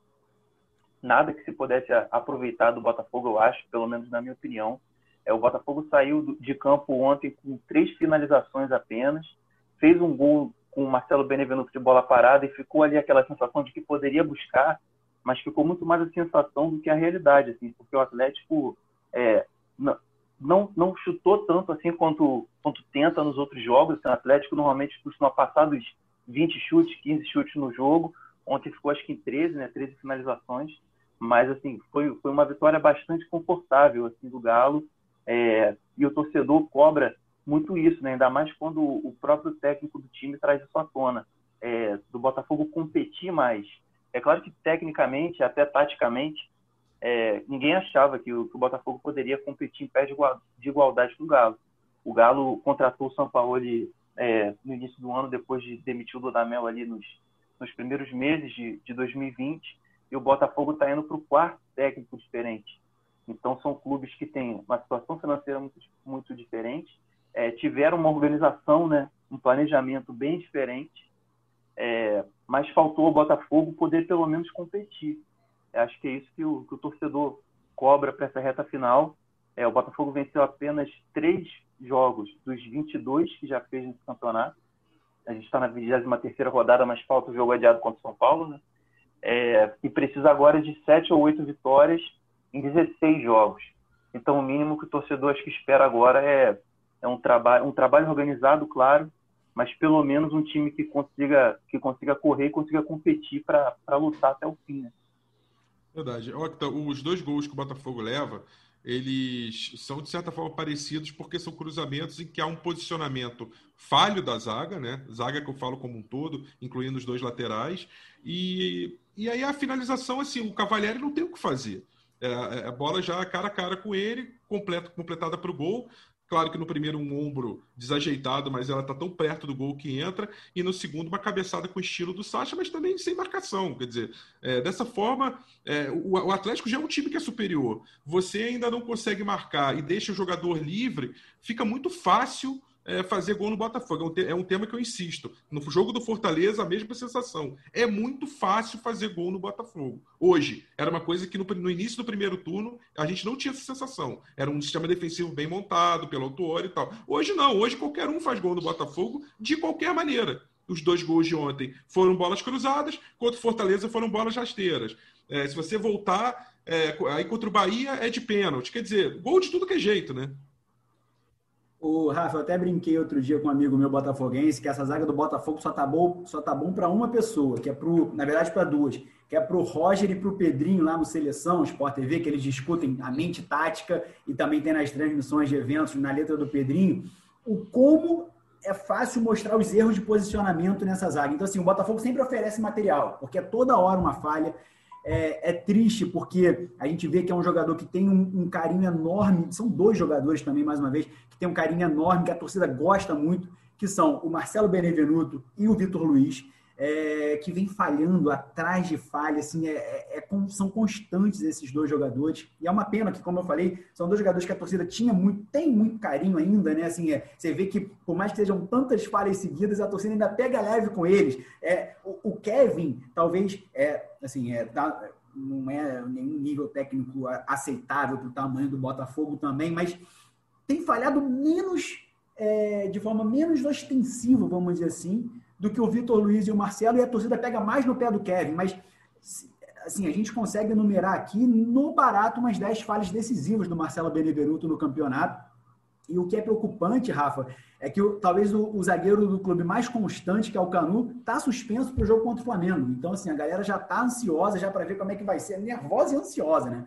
nada que se pudesse aproveitar do Botafogo, eu acho, pelo menos na minha opinião. É, o Botafogo saiu de campo ontem com três finalizações apenas, fez um gol com o Marcelo Benevenuto de bola parada e ficou ali aquela sensação de que poderia buscar, mas ficou muito mais a sensação do que a realidade, assim, porque o Atlético é, não, não chutou tanto assim quanto, quanto tenta nos outros jogos. O Atlético normalmente costuma passar dos 20 chutes, 15 chutes no jogo. Ontem ficou acho que em 13, né? 13 finalizações mas assim foi, foi uma vitória bastante confortável assim do Galo é, e o torcedor cobra muito isso, né? ainda mais quando o próprio técnico do time traz isso à tona, é, do Botafogo competir mais. É claro que tecnicamente, até taticamente, é, ninguém achava que o, que o, Botafogo poderia competir em pé de, igualdade com o Galo. O Galo contratou o São Paulo é, no início do ano, depois de demitir o Dudamel ali nos, nos primeiros meses de, de 2020, e o Botafogo está indo para o quarto técnico diferente. Então, são clubes que têm uma situação financeira muito, muito diferente, é, tiveram uma organização, né, um planejamento bem diferente, é, mas faltou ao Botafogo poder pelo menos competir. Eu acho que é isso que o, que o torcedor cobra para essa reta final. É, o Botafogo venceu apenas três jogos dos 22 que já fez nesse campeonato. A gente está na 23 rodada, mas falta o jogo adiado contra o São Paulo, né? É, e precisa agora de sete ou oito vitórias em 16 jogos. Então, o mínimo que o torcedor acho que espera agora é, é um, trabalho, um trabalho organizado, claro, mas pelo menos um time que consiga, que consiga correr e consiga competir para lutar até o fim. Né? Verdade. Octa, os dois gols que o Botafogo leva, eles são de certa forma parecidos porque são cruzamentos em que há um posicionamento falho da zaga, né? Zaga que eu falo como um todo, incluindo os dois laterais. E, e aí a finalização, assim, o Cavalieri não tem o que fazer. É, é, a bola já cara a cara com ele, completada para o gol. Claro que no primeiro um ombro desajeitado, mas ela está tão perto do gol que entra. E no segundo, uma cabeçada com o estilo do Sacha, mas também sem marcação. Quer dizer, é, dessa forma, é, o, o, Atlético já é um time que é superior. Você ainda não consegue marcar e deixa o jogador livre, fica muito fácil é, fazer gol no Botafogo. É um, é um, tema que eu insisto. No jogo do Fortaleza, a mesma sensação. É muito fácil fazer gol no Botafogo. Hoje, era uma coisa que no, no início do primeiro turno a gente não tinha essa sensação. Era um sistema defensivo bem montado pelo Autuori e tal. Hoje não. Hoje qualquer um faz gol no Botafogo de qualquer maneira. Os dois gols de ontem foram bolas cruzadas, contra o Fortaleza foram bolas rasteiras. É, se você voltar, é, aí contra o Bahia é de pênalti. Quer dizer, gol de tudo que é jeito, né? O Rafa, eu até brinquei outro dia com um amigo meu botafoguense que essa zaga do Botafogo só tá bom, só tá bom para uma pessoa, que é pro, na verdade para duas, que é pro Roger e pro Pedrinho lá no Seleção Sport TV, que eles discutem a mente tática e também tem nas transmissões de eventos na letra do Pedrinho, o como é fácil mostrar os erros de posicionamento nessa zaga. Então assim, o Botafogo sempre oferece material, porque é toda hora uma falha é, é, triste porque a gente vê que é um jogador que tem um, um, carinho enorme. São dois jogadores também, mais uma vez, que tem um carinho enorme, que a torcida gosta muito, que são o Marcelo Benevenuto e o Vitor Luiz é, que vem falhando atrás de falha, assim, é, é, é são constantes esses dois jogadores. E é uma pena que, como eu falei, são dois jogadores que a torcida tinha muito, tem muito carinho ainda, né? Assim, é, você vê que, por mais que sejam tantas falhas seguidas, a torcida ainda pega leve com eles. É, o, o Kevin, talvez, assim, tá, não é nenhum nível técnico aceitável para o tamanho do Botafogo também, mas tem falhado menos, de forma menos ostensiva, vamos dizer assim, do que o Vitor Luiz e o Marcelo, e a torcida pega mais no pé do Kevin, mas assim, a gente consegue enumerar aqui no barato umas 10 falhas decisivas do Marcelo Benevenuto no campeonato. E o que é preocupante, Rafa, é que talvez o, o, zagueiro do clube mais constante, que é o Canu, está suspenso para o jogo contra o Flamengo. Então, assim, a galera já está ansiosa já para ver como é que vai ser, nervosa e ansiosa, né?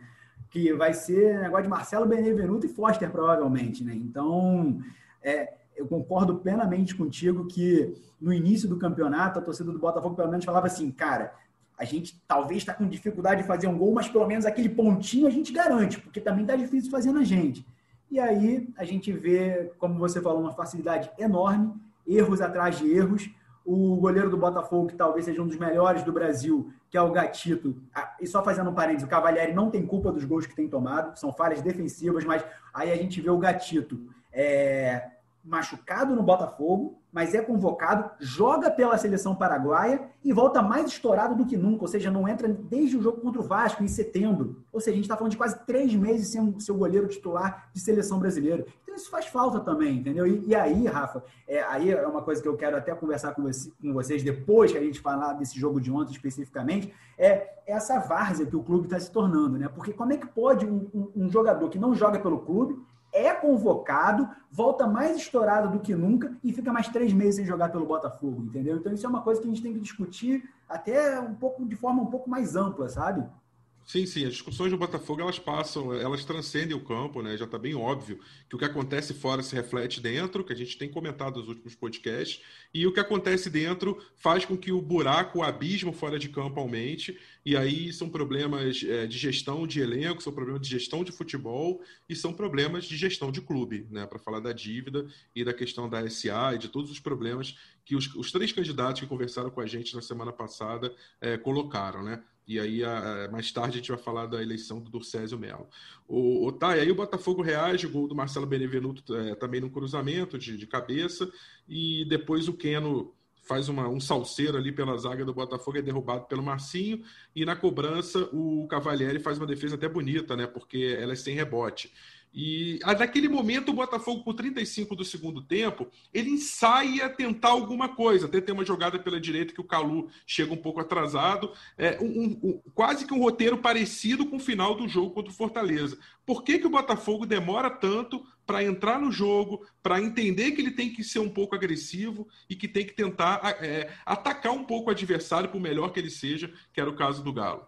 Que vai ser negócio de Marcelo Benevenuto e Foster, provavelmente, né? Então, é, eu concordo plenamente contigo que no início do campeonato a torcida do Botafogo pelo menos falava assim, cara, a gente talvez está com dificuldade de fazer um gol, mas pelo menos aquele pontinho a gente garante, porque também está difícil fazer na gente. E aí a gente vê, como você falou, uma facilidade enorme, erros atrás de erros. O goleiro do Botafogo, que talvez seja um dos melhores do Brasil, que é o Gatito, e só fazendo um parênteses, o Cavalieri não tem culpa dos gols que tem tomado, são falhas defensivas, mas aí a gente vê o Gatito é, machucado no Botafogo, mas é convocado, joga pela seleção paraguaia e volta mais estourado do que nunca, ou seja, não entra desde o jogo contra o Vasco em setembro. Ou seja, a gente está falando de quase três meses sem seu goleiro titular de seleção brasileira. Então isso faz falta também, entendeu? E, e aí, Rafa, é, aí é uma coisa que eu quero até conversar com, você, com vocês depois que a gente falar desse jogo de ontem especificamente, é essa várzea que o clube está se tornando, né? Porque como é que pode um, um, um jogador que não joga pelo clube é convocado, volta mais estourado do que nunca e fica mais três meses sem jogar pelo Botafogo, entendeu? Então isso é uma coisa que a gente tem que discutir até um pouco de forma um pouco mais ampla, sabe? Sim, sim, as discussões do Botafogo elas passam, elas transcendem o campo, né? Já está bem óbvio que o que acontece fora se reflete dentro, que a gente tem comentado nos últimos podcasts, e o que acontece dentro faz com que o buraco, o abismo fora de campo aumente, e aí são problemas é, de gestão de elenco, são problemas de gestão de futebol e são problemas de gestão de clube, né? Para falar da dívida e da questão da SA e de todos os problemas que os, os três candidatos que conversaram com a gente na semana passada é, colocaram, né? E aí, a, mais tarde, a gente vai falar da eleição do Durcésio Melo. O, o, tá, aí o Botafogo reage, o gol do Marcelo Benevenuto é, também no cruzamento de, de, cabeça, e depois o Keno faz uma, um salseiro ali pela zaga do Botafogo, é derrubado pelo Marcinho, e na cobrança o Cavalieri faz uma defesa até bonita, né? Porque ela é sem rebote. E naquele momento, o Botafogo, por 35 do segundo tempo, ele ensaia tentar alguma coisa. Até tem uma jogada pela direita que o Calu chega um pouco atrasado. É, um, um, quase que um roteiro parecido com o final do jogo contra o Fortaleza. Por que, que o Botafogo demora tanto para entrar no jogo, para entender que ele tem que ser um pouco agressivo e que tem que tentar é, atacar um pouco o adversário, por melhor que ele seja, que era o caso do Galo?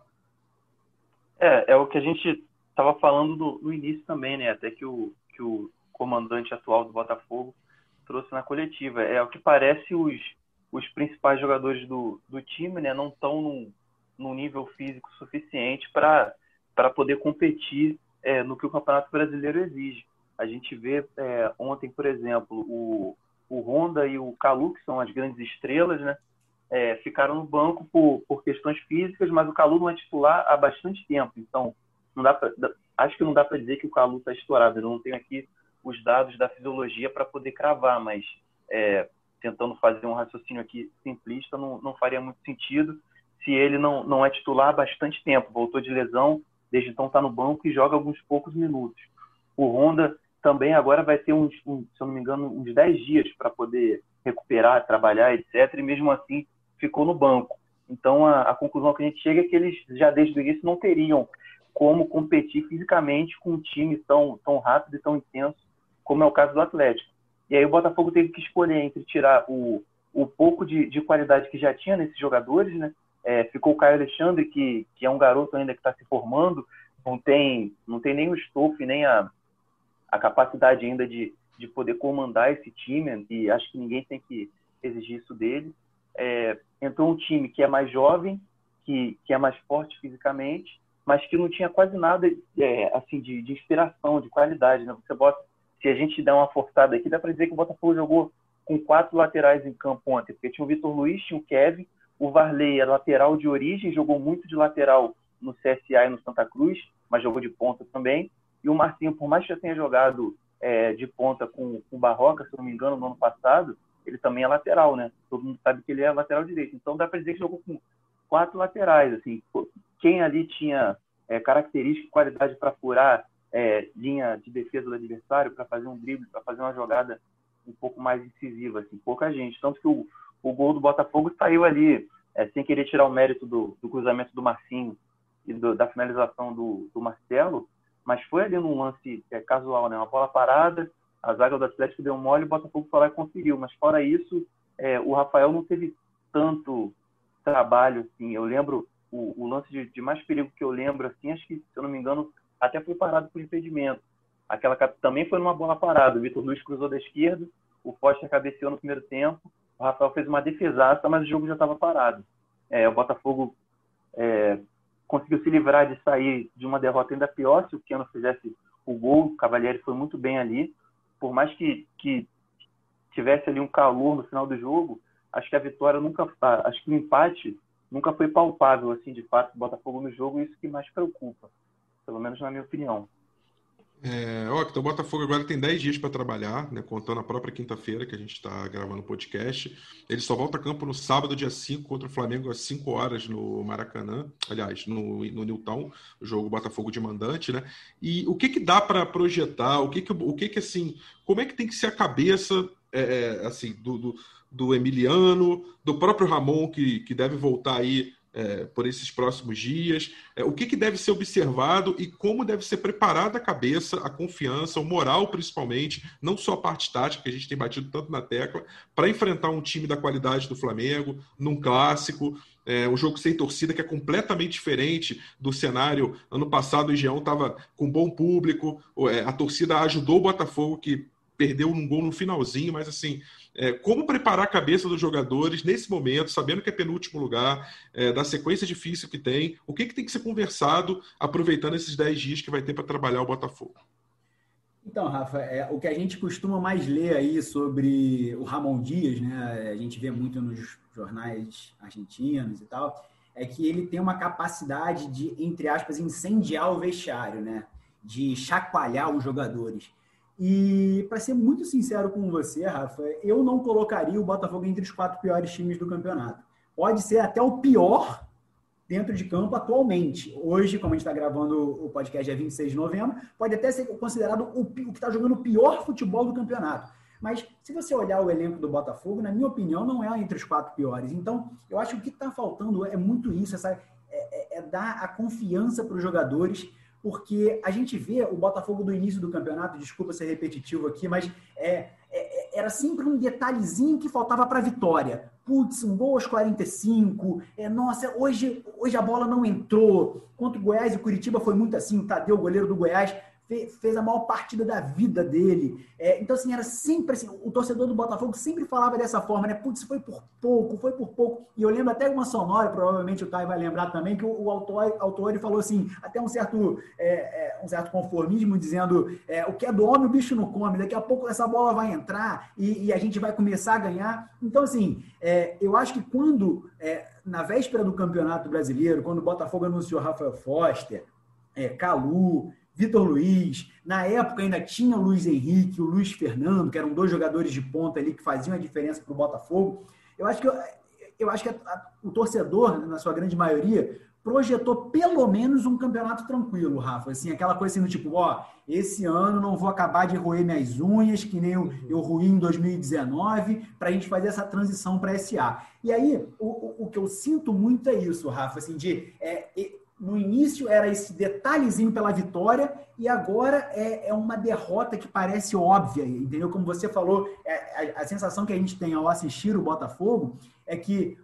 É, é o que a gente estava falando no, início também, né? Até que o, que o comandante atual do Botafogo trouxe na coletiva. É o que parece os, os principais jogadores do, do time, né? Não estão num, num nível físico suficiente para poder competir é, no que o Campeonato Brasileiro exige. A gente vê é, ontem, por exemplo, o, o Honda e o Calu, que são as grandes estrelas, né? É, ficaram no banco por, por questões físicas, mas o Calu não é titular há bastante tempo. Então, não dá pra, acho que não dá para dizer que o Calu está estourado. Eu não tenho aqui os dados da fisiologia para poder cravar, mas é, tentando fazer um raciocínio aqui simplista, não, não faria muito sentido se ele não, não é titular há bastante tempo. Voltou de lesão, desde então está no banco e joga alguns poucos minutos. O Honda também agora vai ter uns, se eu não me engano, uns 10 dias para poder recuperar, trabalhar, etc. E mesmo assim ficou no banco. Então a, a conclusão que a gente chega é que eles já desde o início não teriam como competir fisicamente com um time tão, tão rápido e tão intenso como é o caso do Atlético. E aí o Botafogo teve que escolher entre tirar o, o pouco de, de qualidade que já tinha nesses jogadores, né? É, ficou o Caio Alexandre, que, que é um garoto ainda que está se formando, não tem, não tem nem o estofo nem a, a capacidade ainda de, de poder comandar esse time, e acho que ninguém tem que exigir isso dele. É, entrou um time que é mais jovem, que, que é mais forte fisicamente, mas que não tinha quase nada é, assim de, de, inspiração, de qualidade. Né? Você bota, se a gente der uma forçada aqui, dá para dizer que o Botafogo jogou com quatro laterais em campo ontem, porque tinha o Vitor Luiz, tinha o Kevin, o Varley é lateral de origem, jogou muito de lateral no CSA e no Santa Cruz, mas jogou de ponta também. E o Marcinho, por mais que já tenha jogado é, de ponta com, o Barroca, se não me engano, no ano passado, ele também é lateral, né? Todo mundo sabe que ele é lateral direito. Então dá para dizer que jogou com quatro laterais, assim quem ali tinha é, característica e qualidade para furar é, linha de defesa do adversário, para fazer um drible, para fazer uma jogada um pouco mais incisiva, assim, pouca gente. Tanto que o, o gol do Botafogo saiu ali, é, sem querer tirar o mérito do, do cruzamento do Marcinho e do, da finalização do, do, Marcelo, mas foi ali num lance é, casual, né? Uma bola parada, a zaga do Atlético deu mole, o Botafogo foi lá e conseguiu. Mas fora isso, é, o Rafael não teve tanto trabalho, assim. Eu lembro o, o lance de, de, mais perigo que eu lembro, assim, acho que, se eu não me engano, até foi parado por impedimento. Aquela também foi numa bola parada. O Vitor Luiz cruzou da esquerda, o Foster cabeceou no primeiro tempo, o Rafael fez uma defesaça, mas o jogo já estava parado. É, o Botafogo é, conseguiu se livrar de sair de uma derrota ainda pior se o Keno fizesse o gol. O Cavalieri foi muito bem ali. Por mais que, que tivesse ali um calor no final do jogo, acho que a vitória nunca. Acho que o empate nunca foi palpável, assim, de fato, o Botafogo no jogo, e isso que mais preocupa, pelo menos na minha opinião. É, ó, então o Botafogo agora tem 10 dias para trabalhar, né, contando a própria quinta-feira que a gente está gravando o podcast. Ele só volta a campo no sábado, dia 5, contra o Flamengo, às 5 horas no Maracanã, aliás, no, no Newton, o jogo Botafogo de mandante, né? E o que que dá para projetar? O que que, o que que, assim, como é que tem que ser a cabeça, é, é assim, do, do do Emiliano, do próprio Ramon, que, que deve voltar aí é, por esses próximos dias? É, o que, que, deve ser observado e como deve ser preparada a cabeça, a confiança, o moral principalmente, não só a parte tática, que a gente tem batido tanto na tecla, para enfrentar um time da qualidade do Flamengo, num clássico, é, um jogo sem torcida que é completamente diferente do cenário. Ano passado o Engenhão estava com bom público, é, a torcida ajudou o Botafogo, que perdeu um gol no finalzinho, mas assim, é, como preparar a cabeça dos jogadores nesse momento, sabendo que é penúltimo lugar, é, da sequência difícil que tem, o que, que tem que ser conversado aproveitando esses 10 dias que vai ter para trabalhar o Botafogo? Então, Rafa, é, o que a gente costuma mais ler aí sobre o Ramon Dias, né? A gente vê muito nos jornais argentinos e tal, é que ele tem uma capacidade de, entre aspas, incendiar o vestiário, né? De chacoalhar os jogadores. E, para ser muito sincero com você, Rafa, eu não colocaria o Botafogo entre os quatro piores times do campeonato. Pode ser até o pior dentro de campo atualmente. Hoje, como a gente está gravando o podcast dia 26 de novembro, pode até ser considerado o, o que está jogando o pior futebol do campeonato. Mas se você olhar o elenco do Botafogo, na minha opinião, não é entre os quatro piores. Então, eu acho que o que está faltando é muito isso, essa, é, é, é dar a confiança para os jogadores porque a gente vê o Botafogo do início do campeonato, desculpa ser repetitivo aqui, mas é, é era sempre um detalhezinho que faltava para a vitória. Putz, um gol aos 45. É, nossa, hoje, hoje a bola não entrou. Contra o Goiás e o Curitiba foi muito assim. O Tadeu, goleiro do Goiás, fez a maior partida da vida dele. É, então, assim, era sempre assim, o torcedor do Botafogo sempre falava dessa forma, né? Putz, foi por pouco, foi por pouco. E eu lembro até uma sonora, provavelmente o Thay vai lembrar também, que o, o autor, autor falou assim, até um certo, é, é, um certo conformismo, dizendo é, o que é do homem o bicho não come, daqui a pouco essa bola vai entrar e, e a gente vai começar a ganhar. Então, assim, é, eu acho que quando, é, na véspera do Campeonato Brasileiro, quando o Botafogo anunciou Rafael Foster, Calu, Vitor Luiz, na época ainda tinha o Luiz Henrique, o Luiz Fernando, que eram dois jogadores de ponta ali que faziam a diferença para o Botafogo. Eu acho que, eu, eu acho que a, a, o torcedor, na sua grande maioria, projetou pelo menos um campeonato tranquilo, Rafa. Assim, aquela coisa assim do tipo, ó, esse ano não vou acabar de roer minhas unhas, que nem eu, eu ruí em 2019, para a gente fazer essa transição para SA. E aí, o, o, o, que eu sinto muito é isso, Rafa, assim, de é, no início era esse detalhezinho pela vitória e agora é, é uma derrota que parece óbvia, entendeu? Como você falou, é, a, a, sensação que a gente tem ao assistir o Botafogo é que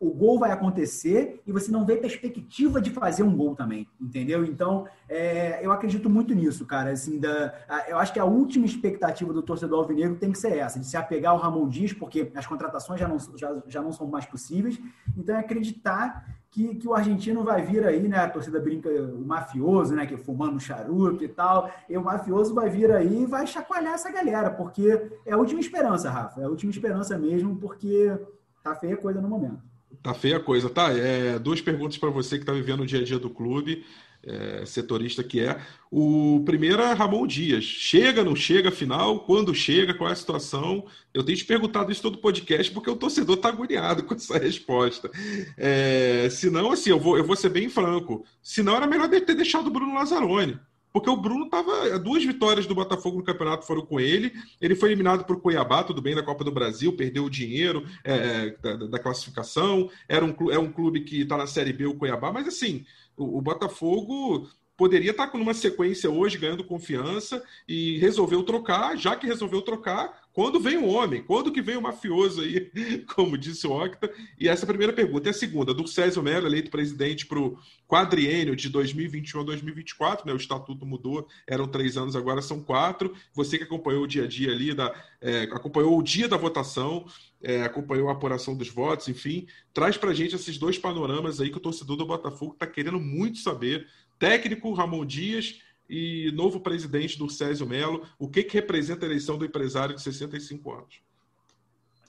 o gol vai acontecer e você não vê perspectiva de fazer um gol também, entendeu? Então, é, eu acredito muito nisso, cara. Assim, da, a, eu acho que a última expectativa do torcedor alvinegro tem que ser essa, de se apegar ao Ramon Dias, porque as contratações já não, já, já não são mais possíveis. Então, é acreditar que, que o argentino vai vir aí, né? A torcida brinca, o mafioso, né? Que fumando charuto e tal. E o mafioso vai vir aí e vai chacoalhar essa galera, porque é a última esperança, Rafa. É a última esperança mesmo, porque tá feia coisa no momento. Tá feia a coisa, tá? É, duas perguntas para você que está vivendo o dia a dia do clube, é, setorista que é. O primeiro é Ramon Dias. Chega, não chega, final? Quando chega? Qual é a situação? Eu tenho te perguntado isso todo podcast porque o torcedor está agoniado com essa resposta. É, se não, assim, eu vou, eu vou ser bem franco. Se não, era melhor ter deixado o Bruno Lazzaroni porque o Bruno estava. Duas vitórias do Botafogo no campeonato foram com ele. Ele foi eliminado por Cuiabá, tudo bem, da Copa do Brasil, perdeu o dinheiro é, da, da, classificação. Era um, é um clube que está na Série B, o Cuiabá, mas assim, o, Botafogo poderia estar tá com uma sequência hoje ganhando confiança e resolveu trocar, já que resolveu trocar, quando vem o homem? Quando que vem o mafioso aí, como disse o Octa? E essa é a primeira pergunta. E a segunda, do Césio Melo, eleito presidente para o quadriênio de 2021 a 2024, né? o estatuto mudou, eram três anos, agora são quatro. Você que acompanhou o dia a dia ali, da, é, acompanhou o dia da votação, é, acompanhou a apuração dos votos, enfim, traz para gente esses dois panoramas aí que o torcedor do Botafogo está querendo muito saber. Técnico Ramon Dias e novo presidente do Césio Melo. O que, que representa a eleição do empresário de 65 anos?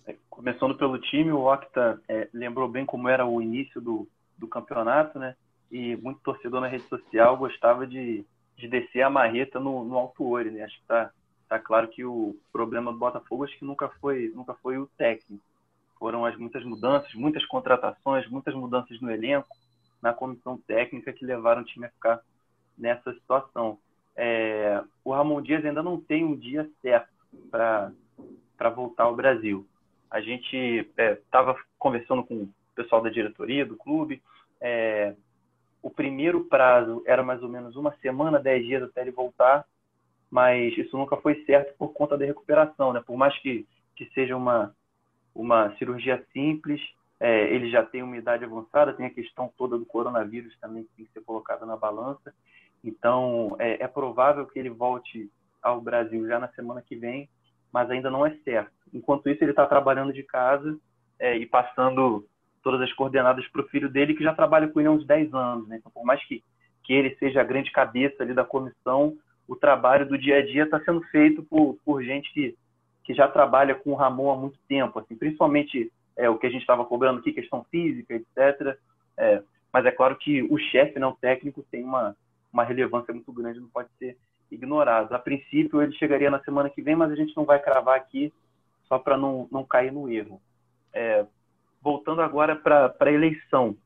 É, começando pelo time, o Octa é, lembrou bem como era o início do, do campeonato, né? E muito torcedor na rede social gostava de, de descer a marreta no, no Alto Ori, né? Acho que tá, tá claro que o problema do Botafogo acho que nunca foi, nunca foi o técnico. Foram as muitas mudanças, muitas contratações, muitas mudanças no elenco, na comissão técnica que levaram o time a ficar nessa situação. É, o Ramon Dias ainda não tem um dia certo para voltar ao Brasil. A gente estava é, conversando com pessoal da diretoria do clube. É, o primeiro prazo era mais ou menos uma semana, dez dias até ele voltar, mas isso nunca foi certo por conta da recuperação, né? Por mais que, que seja uma, uma cirurgia simples, é, ele já tem uma idade avançada, tem a questão toda do coronavírus também que tem que ser colocada na balança. Então, é, é provável que ele volte ao Brasil já na semana que vem, mas ainda não é certo. Enquanto isso, ele está trabalhando de casa é, e passando todas as coordenadas para o filho dele, que já trabalha com ele há uns 10 anos. Né? Então, por mais que, que ele seja a grande cabeça ali da comissão, o trabalho do dia a dia está sendo feito por, por gente que, que já trabalha com o Ramon há muito tempo, assim, principalmente é, o que a gente estava cobrando aqui, questão física, etc. É, mas é claro que o chefe, não né, técnico, tem uma, uma relevância muito grande, não pode ser ignorado. A princípio, ele chegaria na semana que vem, mas a gente não vai cravar aqui só para não, não cair no erro. É, voltando agora para a eleição.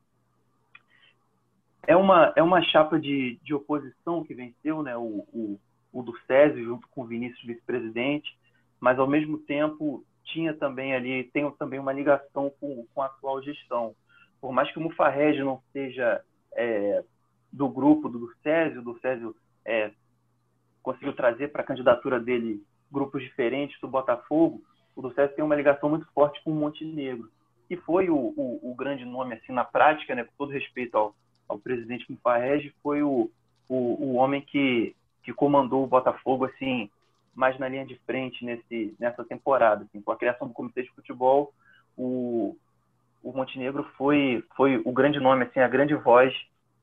É uma, é uma chapa de, de oposição que venceu, né? o, o, o do Césio, junto com o Vinícius, vice-presidente, mas ao mesmo tempo tinha também ali, tem também uma ligação com, com a atual gestão. Por mais que o Mufarrege não seja é, do grupo do Césio, do Césio é, conseguiu trazer para a candidatura dele grupos diferentes do Botafogo, o do Césio tem uma ligação muito forte com o Montenegro, que foi o, o, o grande nome assim na prática, né, com todo respeito ao, ao presidente Mufarrege, foi o, o, o homem que, que comandou o Botafogo assim mais na linha de frente nesse, nessa temporada. Assim, com a criação do comitê de futebol, o, o Montenegro foi, foi o grande nome, assim, a grande voz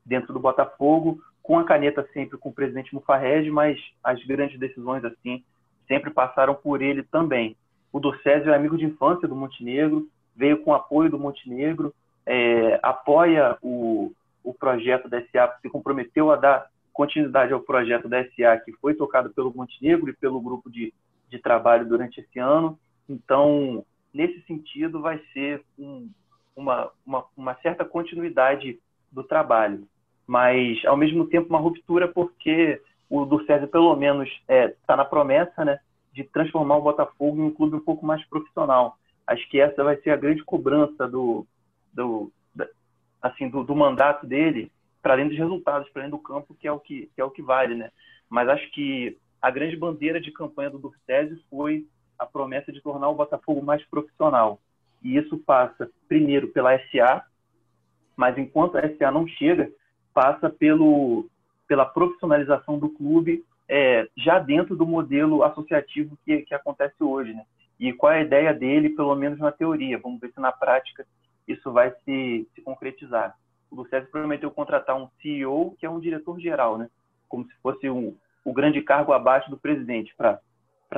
dentro do Botafogo, com a caneta sempre com o presidente Mufarrege, mas as grandes decisões assim sempre passaram por ele também. O Docésio é amigo de infância do Montenegro, veio com apoio do Montenegro, é, apoia o, o projeto da SA, se comprometeu a dar continuidade ao projeto da SA, que foi tocado pelo Montenegro e pelo grupo de, de trabalho durante esse ano. Então, nesse sentido, vai ser um, uma, uma, uma certa continuidade do trabalho, mas ao mesmo tempo uma ruptura porque o do César pelo menos está é, tá na promessa, né, de transformar o Botafogo em um clube um pouco mais profissional. Acho que essa vai ser a grande cobrança do, do assim do, do, mandato dele, para além dos resultados, para além do campo, que é o que, que é o que vale, né? Mas acho que a grande bandeira de campanha do Durcésio foi a promessa de tornar o Botafogo mais profissional. E isso passa primeiro pela SA, mas enquanto a SA não chega, passa pelo, pela profissionalização do clube é, já dentro do modelo associativo que, que acontece hoje. Né? E qual é a ideia dele, pelo menos na teoria? Vamos ver se na prática isso vai se, se concretizar. O Lucésio prometeu contratar um CEO, que é um diretor-geral, né? como se fosse um, o grande cargo abaixo do presidente, para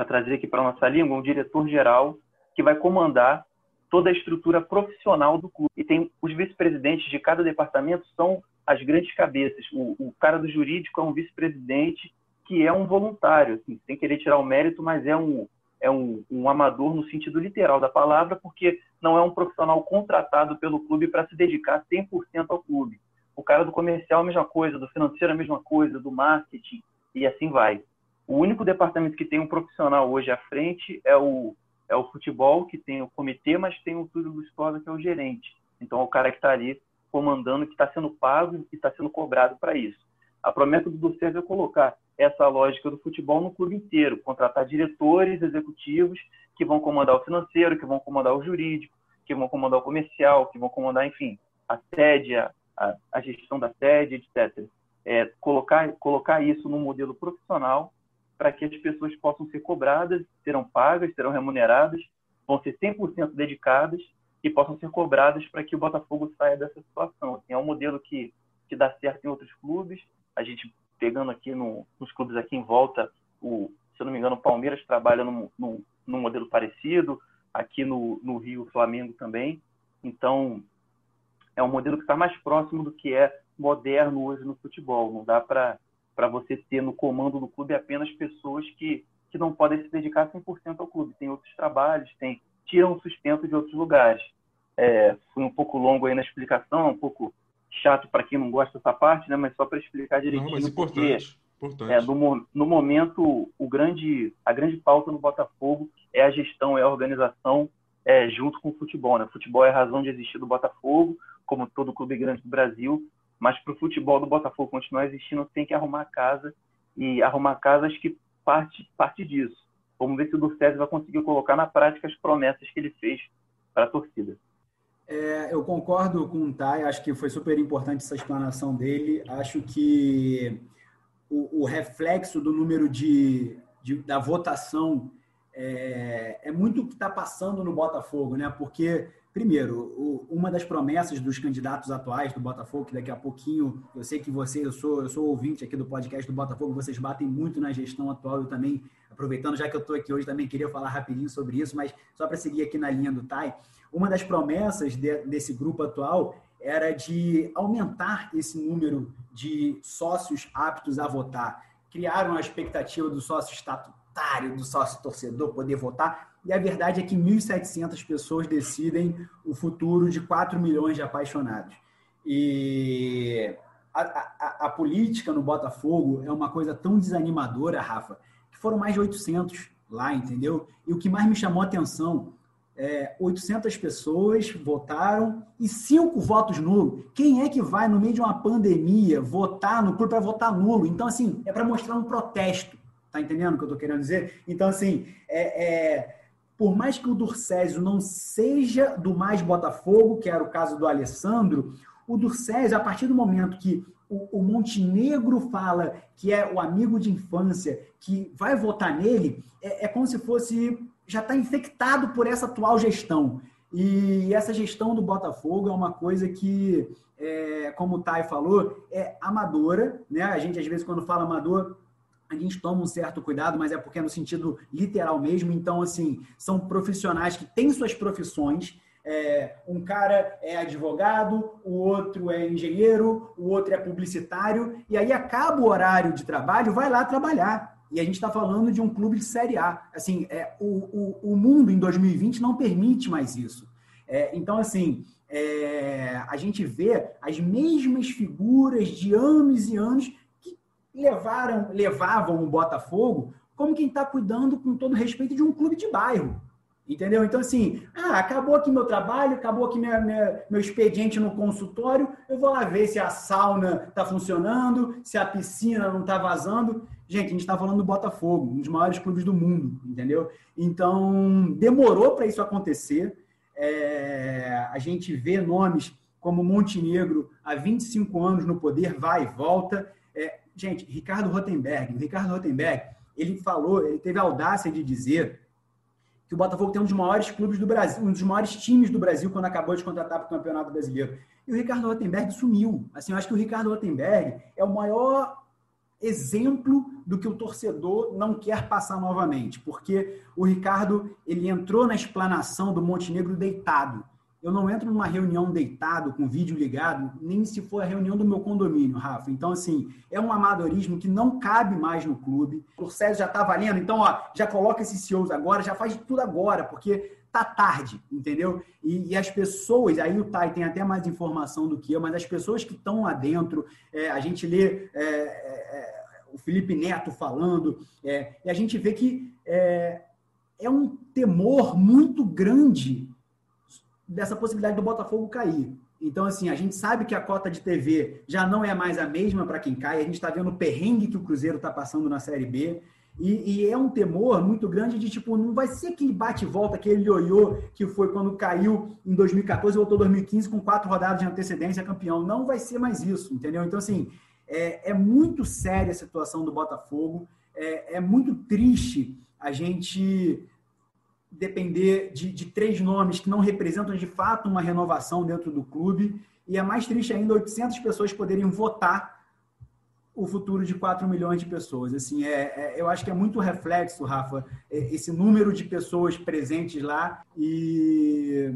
trazer aqui para nossa língua, um diretor-geral que vai comandar toda a estrutura profissional do clube. E tem os vice-presidentes de cada departamento são as grandes cabeças. O, o cara do jurídico é um vice-presidente que é um voluntário, assim, sem querer tirar o mérito, mas é um é um, um amador no sentido literal da palavra, porque não é um profissional contratado pelo clube para se dedicar 100% ao clube. O cara do comercial a mesma coisa, do financeiro a mesma coisa, do marketing e assim vai. O único departamento que tem um profissional hoje à frente é o é o futebol, que tem o comitê, mas tem o Túlio Lustosa, que é o gerente. Então, é o cara que está ali comandando, que está sendo pago e está sendo cobrado para isso. A promessa do Ducés é colocar essa lógica do futebol no clube inteiro, contratar diretores executivos que vão comandar o financeiro, que vão comandar o jurídico, que vão comandar o comercial, que vão comandar, enfim, a sede, a, a gestão da sede, etc. É, colocar, colocar isso num modelo profissional para que as pessoas possam ser cobradas, serão pagas, serão remuneradas, vão ser 100% dedicadas e possam ser cobradas para que o Botafogo saia dessa situação. Assim, é um modelo que, que dá certo em outros clubes. A gente, pegando aqui no, nos clubes aqui em volta, o, se eu não me engano, o Palmeiras trabalha num, num, num modelo parecido, aqui no, no Rio, Flamengo também. Então, é um modelo que está mais próximo do que é moderno hoje no futebol. Não dá para para você ter no comando do clube apenas pessoas que, que não podem se dedicar 100% ao clube. Tem outros trabalhos, tem tiram sustento de outros lugares. É, fui um pouco longo aí na explicação, um pouco chato para quem não gosta dessa parte, né? Mas só para explicar direitinho. Não, mas importante. Porque, importante. É, no, no momento, o grande, a grande pauta no Botafogo é a gestão, é a organização é, junto com o futebol. Né? O futebol é a razão de existir do Botafogo, como todo clube grande do Brasil, mas para o futebol do Botafogo continuar existindo, tem que arrumar casa e arrumar casa acho que parte, parte disso. Vamos ver se o Ducésio vai conseguir colocar na prática as promessas que ele fez para a torcida. É, eu concordo com o Thay, acho que foi super importante essa explanação dele. Acho que o, o reflexo do número de, de da votação é, é muito o que está passando no Botafogo, né? Porque, primeiro, o, uma das promessas dos candidatos atuais do Botafogo, que daqui a pouquinho, eu sei que você, eu sou, eu sou ouvinte aqui do podcast do Botafogo, vocês batem muito na gestão atual, eu também, aproveitando, já que eu estou aqui hoje, também queria falar rapidinho sobre isso, mas só para seguir aqui na linha do Tai, uma das promessas de, desse grupo atual era de aumentar esse número de sócios aptos a votar. Criaram a expectativa do sócio estatutário, do sócio torcedor poder votar, e a verdade é que 1.700 pessoas decidem o futuro de 4 milhões de apaixonados. E a, a, a, política no Botafogo é uma coisa tão desanimadora, Rafa, que foram mais de 800 lá, entendeu? E o que mais me chamou a atenção é, 800 pessoas votaram e cinco votos nulos. Quem é que vai, no meio de uma pandemia, votar no para votar nulo? Então, assim, é para mostrar um protesto. Tá entendendo o que eu estou querendo dizer? Então, assim, é, é, por mais que o Durcésio não seja do mais Botafogo, que era o caso do Alessandro, o Durcésio, a partir do momento que o, o Montenegro fala que é o amigo de infância, que vai votar nele, é, é como se fosse já está infectado por essa atual gestão. E essa gestão do Botafogo é uma coisa que, é, como o Thay falou, é amadora. Né? A gente, às vezes, quando fala amador, a gente toma um certo cuidado, mas é porque é no sentido literal mesmo. Então, assim, são profissionais que têm suas profissões. É, um cara é advogado, o outro é engenheiro, o outro é publicitário, e aí acaba o horário de trabalho, vai lá trabalhar. E a gente está falando de um clube de Série A. Assim, é, o, o, o mundo em 2020 não permite mais isso. É, então, assim, é, a gente vê as mesmas figuras de anos e anos que levaram, levavam o Botafogo como quem está cuidando, com todo respeito, de um clube de bairro. Entendeu? Então, assim, ah, acabou aqui meu trabalho, acabou aqui minha, minha, meu expediente no consultório, eu vou lá ver se a sauna está funcionando, se a piscina não está vazando. Gente, a gente está falando do Botafogo, um dos maiores clubes do mundo, entendeu? Então, demorou para isso acontecer. É, a gente vê nomes como Montenegro há 25 anos no poder, vai e volta. É, gente, Ricardo Rotenberg, Ricardo Rotenberg, ele falou, ele teve a audácia de dizer que o Botafogo tem um dos maiores clubes do Brasil, um dos maiores times do Brasil quando acabou de contratar para o Campeonato Brasileiro. E o Ricardo Rotenberg sumiu. Assim, eu acho que o Ricardo Rotenberg é o maior exemplo do que o torcedor não quer passar novamente, porque o Ricardo ele entrou na explanação do Montenegro deitado. Eu não entro numa reunião deitado, com vídeo ligado, nem se for a reunião do meu condomínio, Rafa. Então, assim, é um amadorismo que não cabe mais no clube. O César já está valendo, então, ó, já coloca esses CEOs agora, já faz tudo agora, porque tá tarde, entendeu? E, e, as pessoas, aí o Tai tem até mais informação do que eu, mas as pessoas que estão lá dentro, é, a gente lê é, é, o Felipe Neto falando, é, e a gente vê que é, é um temor muito grande dessa possibilidade do Botafogo cair. Então, assim, a gente sabe que a cota de TV já não é mais a mesma para quem cai. A gente está vendo o perrengue que o Cruzeiro está passando na Série B. E, e, é um temor muito grande de, tipo, não vai ser aquele bate-volta, aquele ioiô que foi quando caiu em 2014 e voltou em 2015 com quatro rodadas de antecedência campeão. Não vai ser mais isso, entendeu? Então, assim, é, é muito séria a situação do Botafogo. É, é muito triste a gente depender de, de, três nomes que não representam de fato uma renovação dentro do clube. E é mais triste ainda 800 pessoas poderem votar o futuro de 4 milhões de pessoas. Assim, é, é, eu acho que é muito reflexo, Rafa, esse número de pessoas presentes lá. E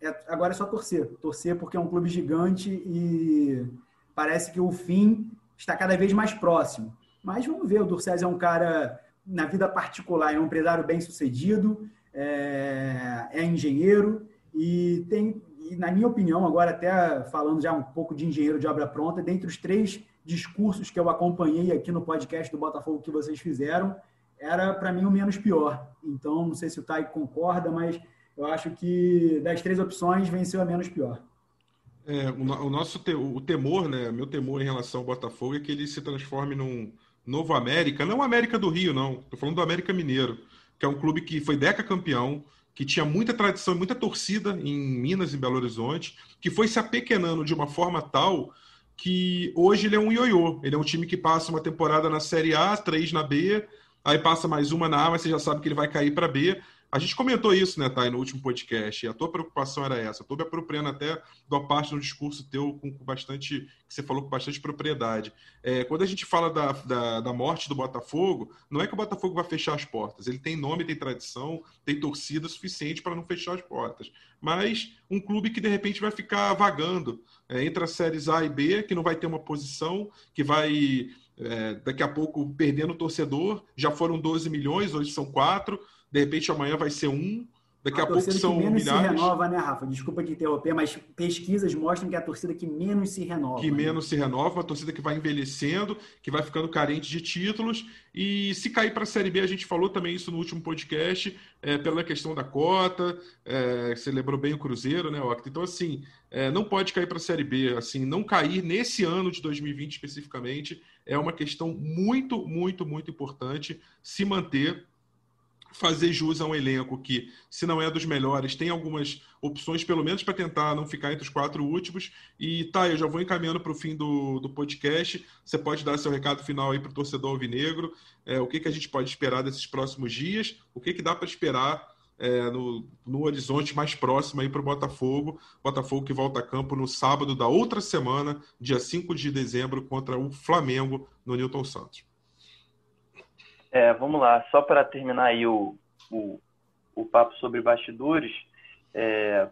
é, agora é só torcer. Torcer porque é um clube gigante e parece que o fim está cada vez mais próximo. Mas vamos ver, o Durcés é um cara, na vida particular, é um empresário bem sucedido, é, é engenheiro e tem, e na minha opinião, agora até falando já um pouco de engenheiro de obra pronta, dentre os três discursos que eu acompanhei aqui no podcast do Botafogo que vocês fizeram, era para mim o menos pior. Então, não sei se o Tai concorda, mas eu acho que das três opções venceu a menos pior. É, o, o, nosso te, o temor, né? Meu temor em relação ao Botafogo é que ele se transforme num novo América, não América do Rio, não. Estou falando do América Mineiro, que é um clube que foi deca campeão, que tinha muita tradição e muita torcida em Minas e Belo Horizonte, que foi se apequenando de uma forma tal que hoje ele é um ioiô. Ele é um time que passa uma temporada na Série A, três na B, aí passa mais uma na A, mas você já sabe que ele vai cair para B. A gente comentou isso, né, Thay, no último podcast, e a tua preocupação era essa. Estou me apropriando até da parte do discurso teu com, bastante, que você falou com bastante propriedade. É, quando a gente fala da, da, da, morte do Botafogo, não é que o Botafogo vai fechar as portas. Ele tem nome, tem tradição, tem torcida suficiente para não fechar as portas. Mas um clube que de repente vai ficar vagando é, entre as séries A e B, que não vai ter uma posição, que vai é, daqui a pouco perdendo o torcedor. Já foram 12 milhões, hoje são 4 de repente amanhã vai ser um, daqui a, a pouco são que menos milhares. se renova, né, Rafa? Desculpa te interromper, mas pesquisas mostram que é a torcida que menos se renova. Que né? menos se renova, uma torcida que vai envelhecendo, que vai ficando carente de títulos. E se cair para a Série B, a gente falou também isso no último podcast, é, pela questão da cota, é, você lembrou bem o Cruzeiro, né, Octa? Então, assim, é, não pode cair para a Série B. Assim, não cair nesse ano de 2020 especificamente é uma questão muito, muito, muito importante se manter fazer jus a um elenco que, se não é dos melhores, tem algumas opções, pelo menos para tentar não ficar entre os quatro últimos. E tá, eu já vou encaminhando para o fim do, do podcast. Você pode dar seu recado final aí para o torcedor alvinegro. É, o que, que a gente pode esperar desses próximos dias? O que, que dá para esperar é, no, no horizonte mais próximo aí para o Botafogo? Botafogo que volta a campo no sábado da outra semana, dia 5 de dezembro, contra o Flamengo no Newton Santos. É, vamos lá, só para terminar aí o, o, o, papo sobre bastidores, é,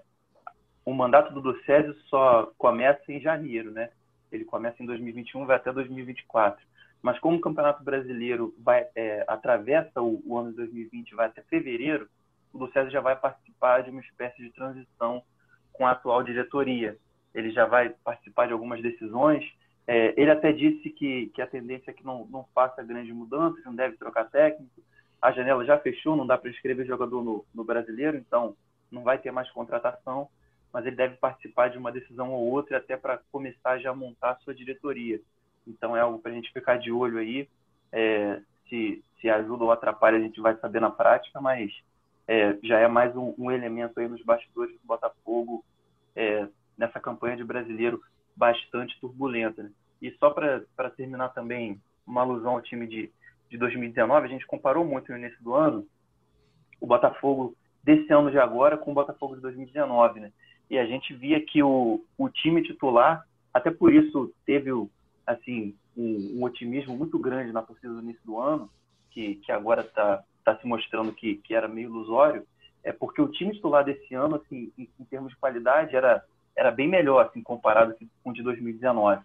o mandato do Ducésio só começa em janeiro, né? Ele começa em 2021 vai até 2024. Mas como o Campeonato Brasileiro vai, é, atravessa o, o, ano de 2020 vai até fevereiro, o Ducésio já vai participar de uma espécie de transição com a atual diretoria. Ele já vai participar de algumas decisões é, ele até disse que, que a tendência é que não, não faça grandes mudanças, não deve trocar técnico. A janela já fechou, não dá para escrever jogador no, no brasileiro, então não vai ter mais contratação, mas ele deve participar de uma decisão ou outra até para começar já a montar a sua diretoria. Então é algo para a gente ficar de olho aí. É, se, se ajuda ou atrapalha, a gente vai saber na prática, mas é, já é mais um, um, elemento aí nos bastidores do Botafogo é, nessa campanha de brasileiro bastante turbulenta. Né? E só para terminar também, uma alusão ao time de, de 2019, a gente comparou muito no início do ano o Botafogo desse ano de agora com o Botafogo de 2019, né? E a gente via que o, o time titular, até por isso teve assim um, um otimismo muito grande na torcida do início do ano, que, que agora está tá se mostrando que, que era meio ilusório, é porque o time titular desse ano, assim, em, em termos de qualidade, era era bem melhor, assim, comparado com o de 2019.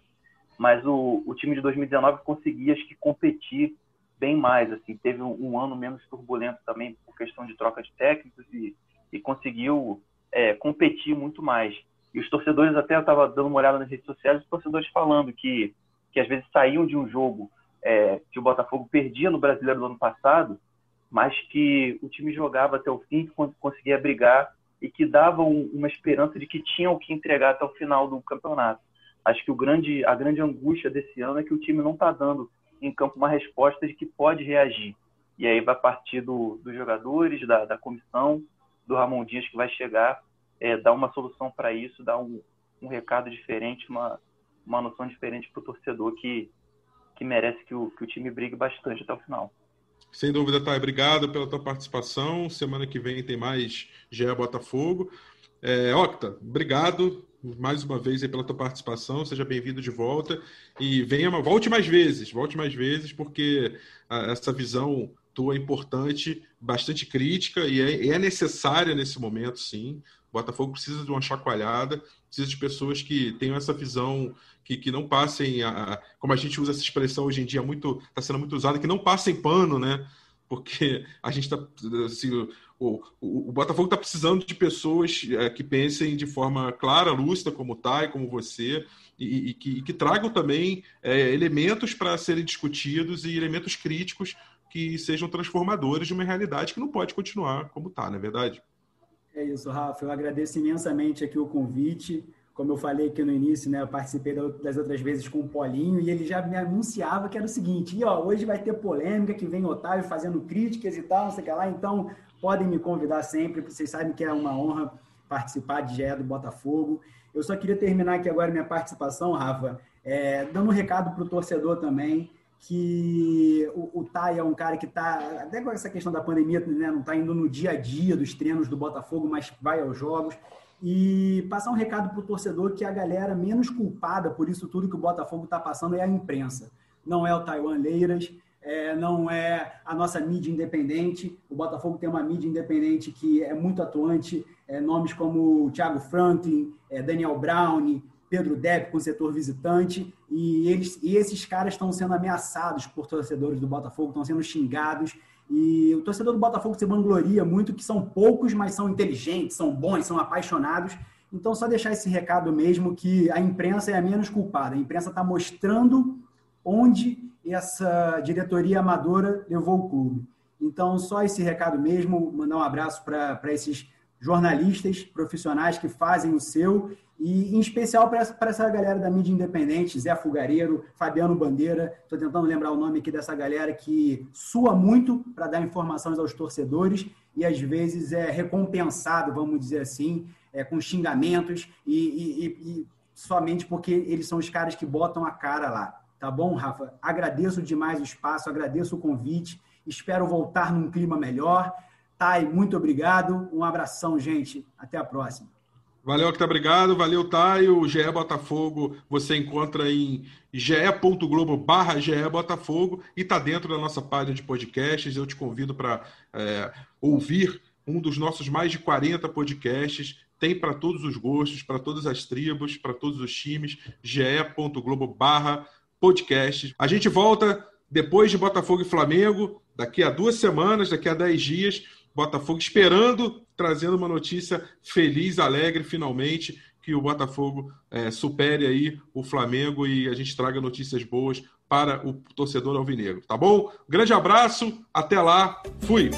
Mas o, o time de 2019 conseguia, acho que, competir bem mais, assim, teve um, um ano menos turbulento também por questão de troca de técnicos e, e conseguiu é, competir muito mais. E os torcedores, até eu estava dando uma olhada nas redes sociais, os torcedores falando que, que às vezes saíam de um jogo é, que o Botafogo perdia no Brasileiro do ano passado, mas que o time jogava até o fim, conseguia brigar e que davam uma esperança de que tinham que entregar até o final do campeonato. Acho que o grande, a grande angústia desse ano é que o time não está dando em campo uma resposta de que pode reagir. E aí vai partir do, dos jogadores, da, da comissão, do Ramon Dias que vai chegar, é, dar uma solução para isso, dar um, um recado diferente, uma, uma noção diferente para o torcedor que, que merece que o, que o time brigue bastante até o final. Sem dúvida, Thay. Obrigado pela tua participação. Semana que vem tem mais GE Botafogo. É, Octa, obrigado mais uma vez pela tua participação. Seja bem-vindo de volta. E venha, volte mais vezes, volte mais vezes, porque a, essa visão tua é importante, bastante crítica e é, é necessária nesse momento, sim. O Botafogo precisa de uma chacoalhada, precisa de pessoas que tenham essa visão, que, que não passem, a, como a gente usa essa expressão hoje em dia, muito está sendo muito usada, que não passem pano, né? Porque a gente está. Assim, o, o, o, Botafogo está precisando de pessoas é, que pensem de forma clara, lúcida, como o Thay, como você, e, e, que, e que, tragam também é, elementos para serem discutidos e elementos críticos que sejam transformadores de uma realidade que não pode continuar como está, não é verdade? É isso, Rafa. Eu agradeço imensamente aqui o convite. Como eu falei aqui no início, né, eu participei das outras vezes com o Polinho e ele já me anunciava que era o seguinte: e, ó, hoje vai ter polêmica, que vem Otávio fazendo críticas e tal, não sei o que lá. Então, podem me convidar sempre, vocês sabem que é uma honra participar de GE do Botafogo. Eu só queria terminar aqui agora minha participação, Rafa, é, dando um recado para o torcedor também que o, o Thay é um cara que está, até com essa questão da pandemia, né, não está indo no dia a dia dos treinos do Botafogo, mas vai aos jogos. E passar um recado para o torcedor que a galera menos culpada por isso tudo que o Botafogo está passando é a imprensa. Não é o Taiwan Leiras, é, não é a nossa mídia independente. O Botafogo tem uma mídia independente que é muito atuante, é, nomes como Thiago Franklin, é, Daniel Brown, Pedro Depp com o setor visitante, e, eles, e esses caras estão sendo ameaçados por torcedores do Botafogo, estão sendo xingados, e o torcedor do Botafogo se vangloria muito que são poucos, mas são inteligentes, são bons, são apaixonados. Então, só deixar esse recado mesmo que a imprensa é a menos culpada. A imprensa está mostrando onde essa diretoria amadora levou o clube. Então, só esse recado mesmo, mandar um abraço para esses jornalistas profissionais que fazem o seu e em especial para essa, essa galera da mídia independente, Zé Fugareiro, Fabiano Bandeira, estou tentando lembrar o nome aqui dessa galera que sua muito para dar informações aos torcedores e às vezes é recompensado, vamos dizer assim, é, com xingamentos e, e, e somente porque eles são os caras que botam a cara lá. Tá bom, Rafa? Agradeço demais o espaço, agradeço o convite, espero voltar num clima melhor. Thay, muito obrigado. Um abração, gente. Até a próxima. Valeu, Octa, obrigado. Valeu, Thay. O GE Botafogo você encontra em ge.globo barra GE Botafogo e está dentro da nossa página de podcasts. Eu te convido para é, ouvir um dos nossos mais de 40 podcasts. Tem para todos os gostos, para todas as tribos, para todos os times. ge.globo barra podcasts. A gente volta depois de Botafogo e Flamengo, daqui a duas semanas, daqui a dez dias Botafogo esperando, trazendo uma notícia feliz, alegre, finalmente, que o Botafogo é, supere aí o Flamengo e a gente traga notícias boas para o torcedor alvinegro, tá bom? Grande abraço, até lá, fui!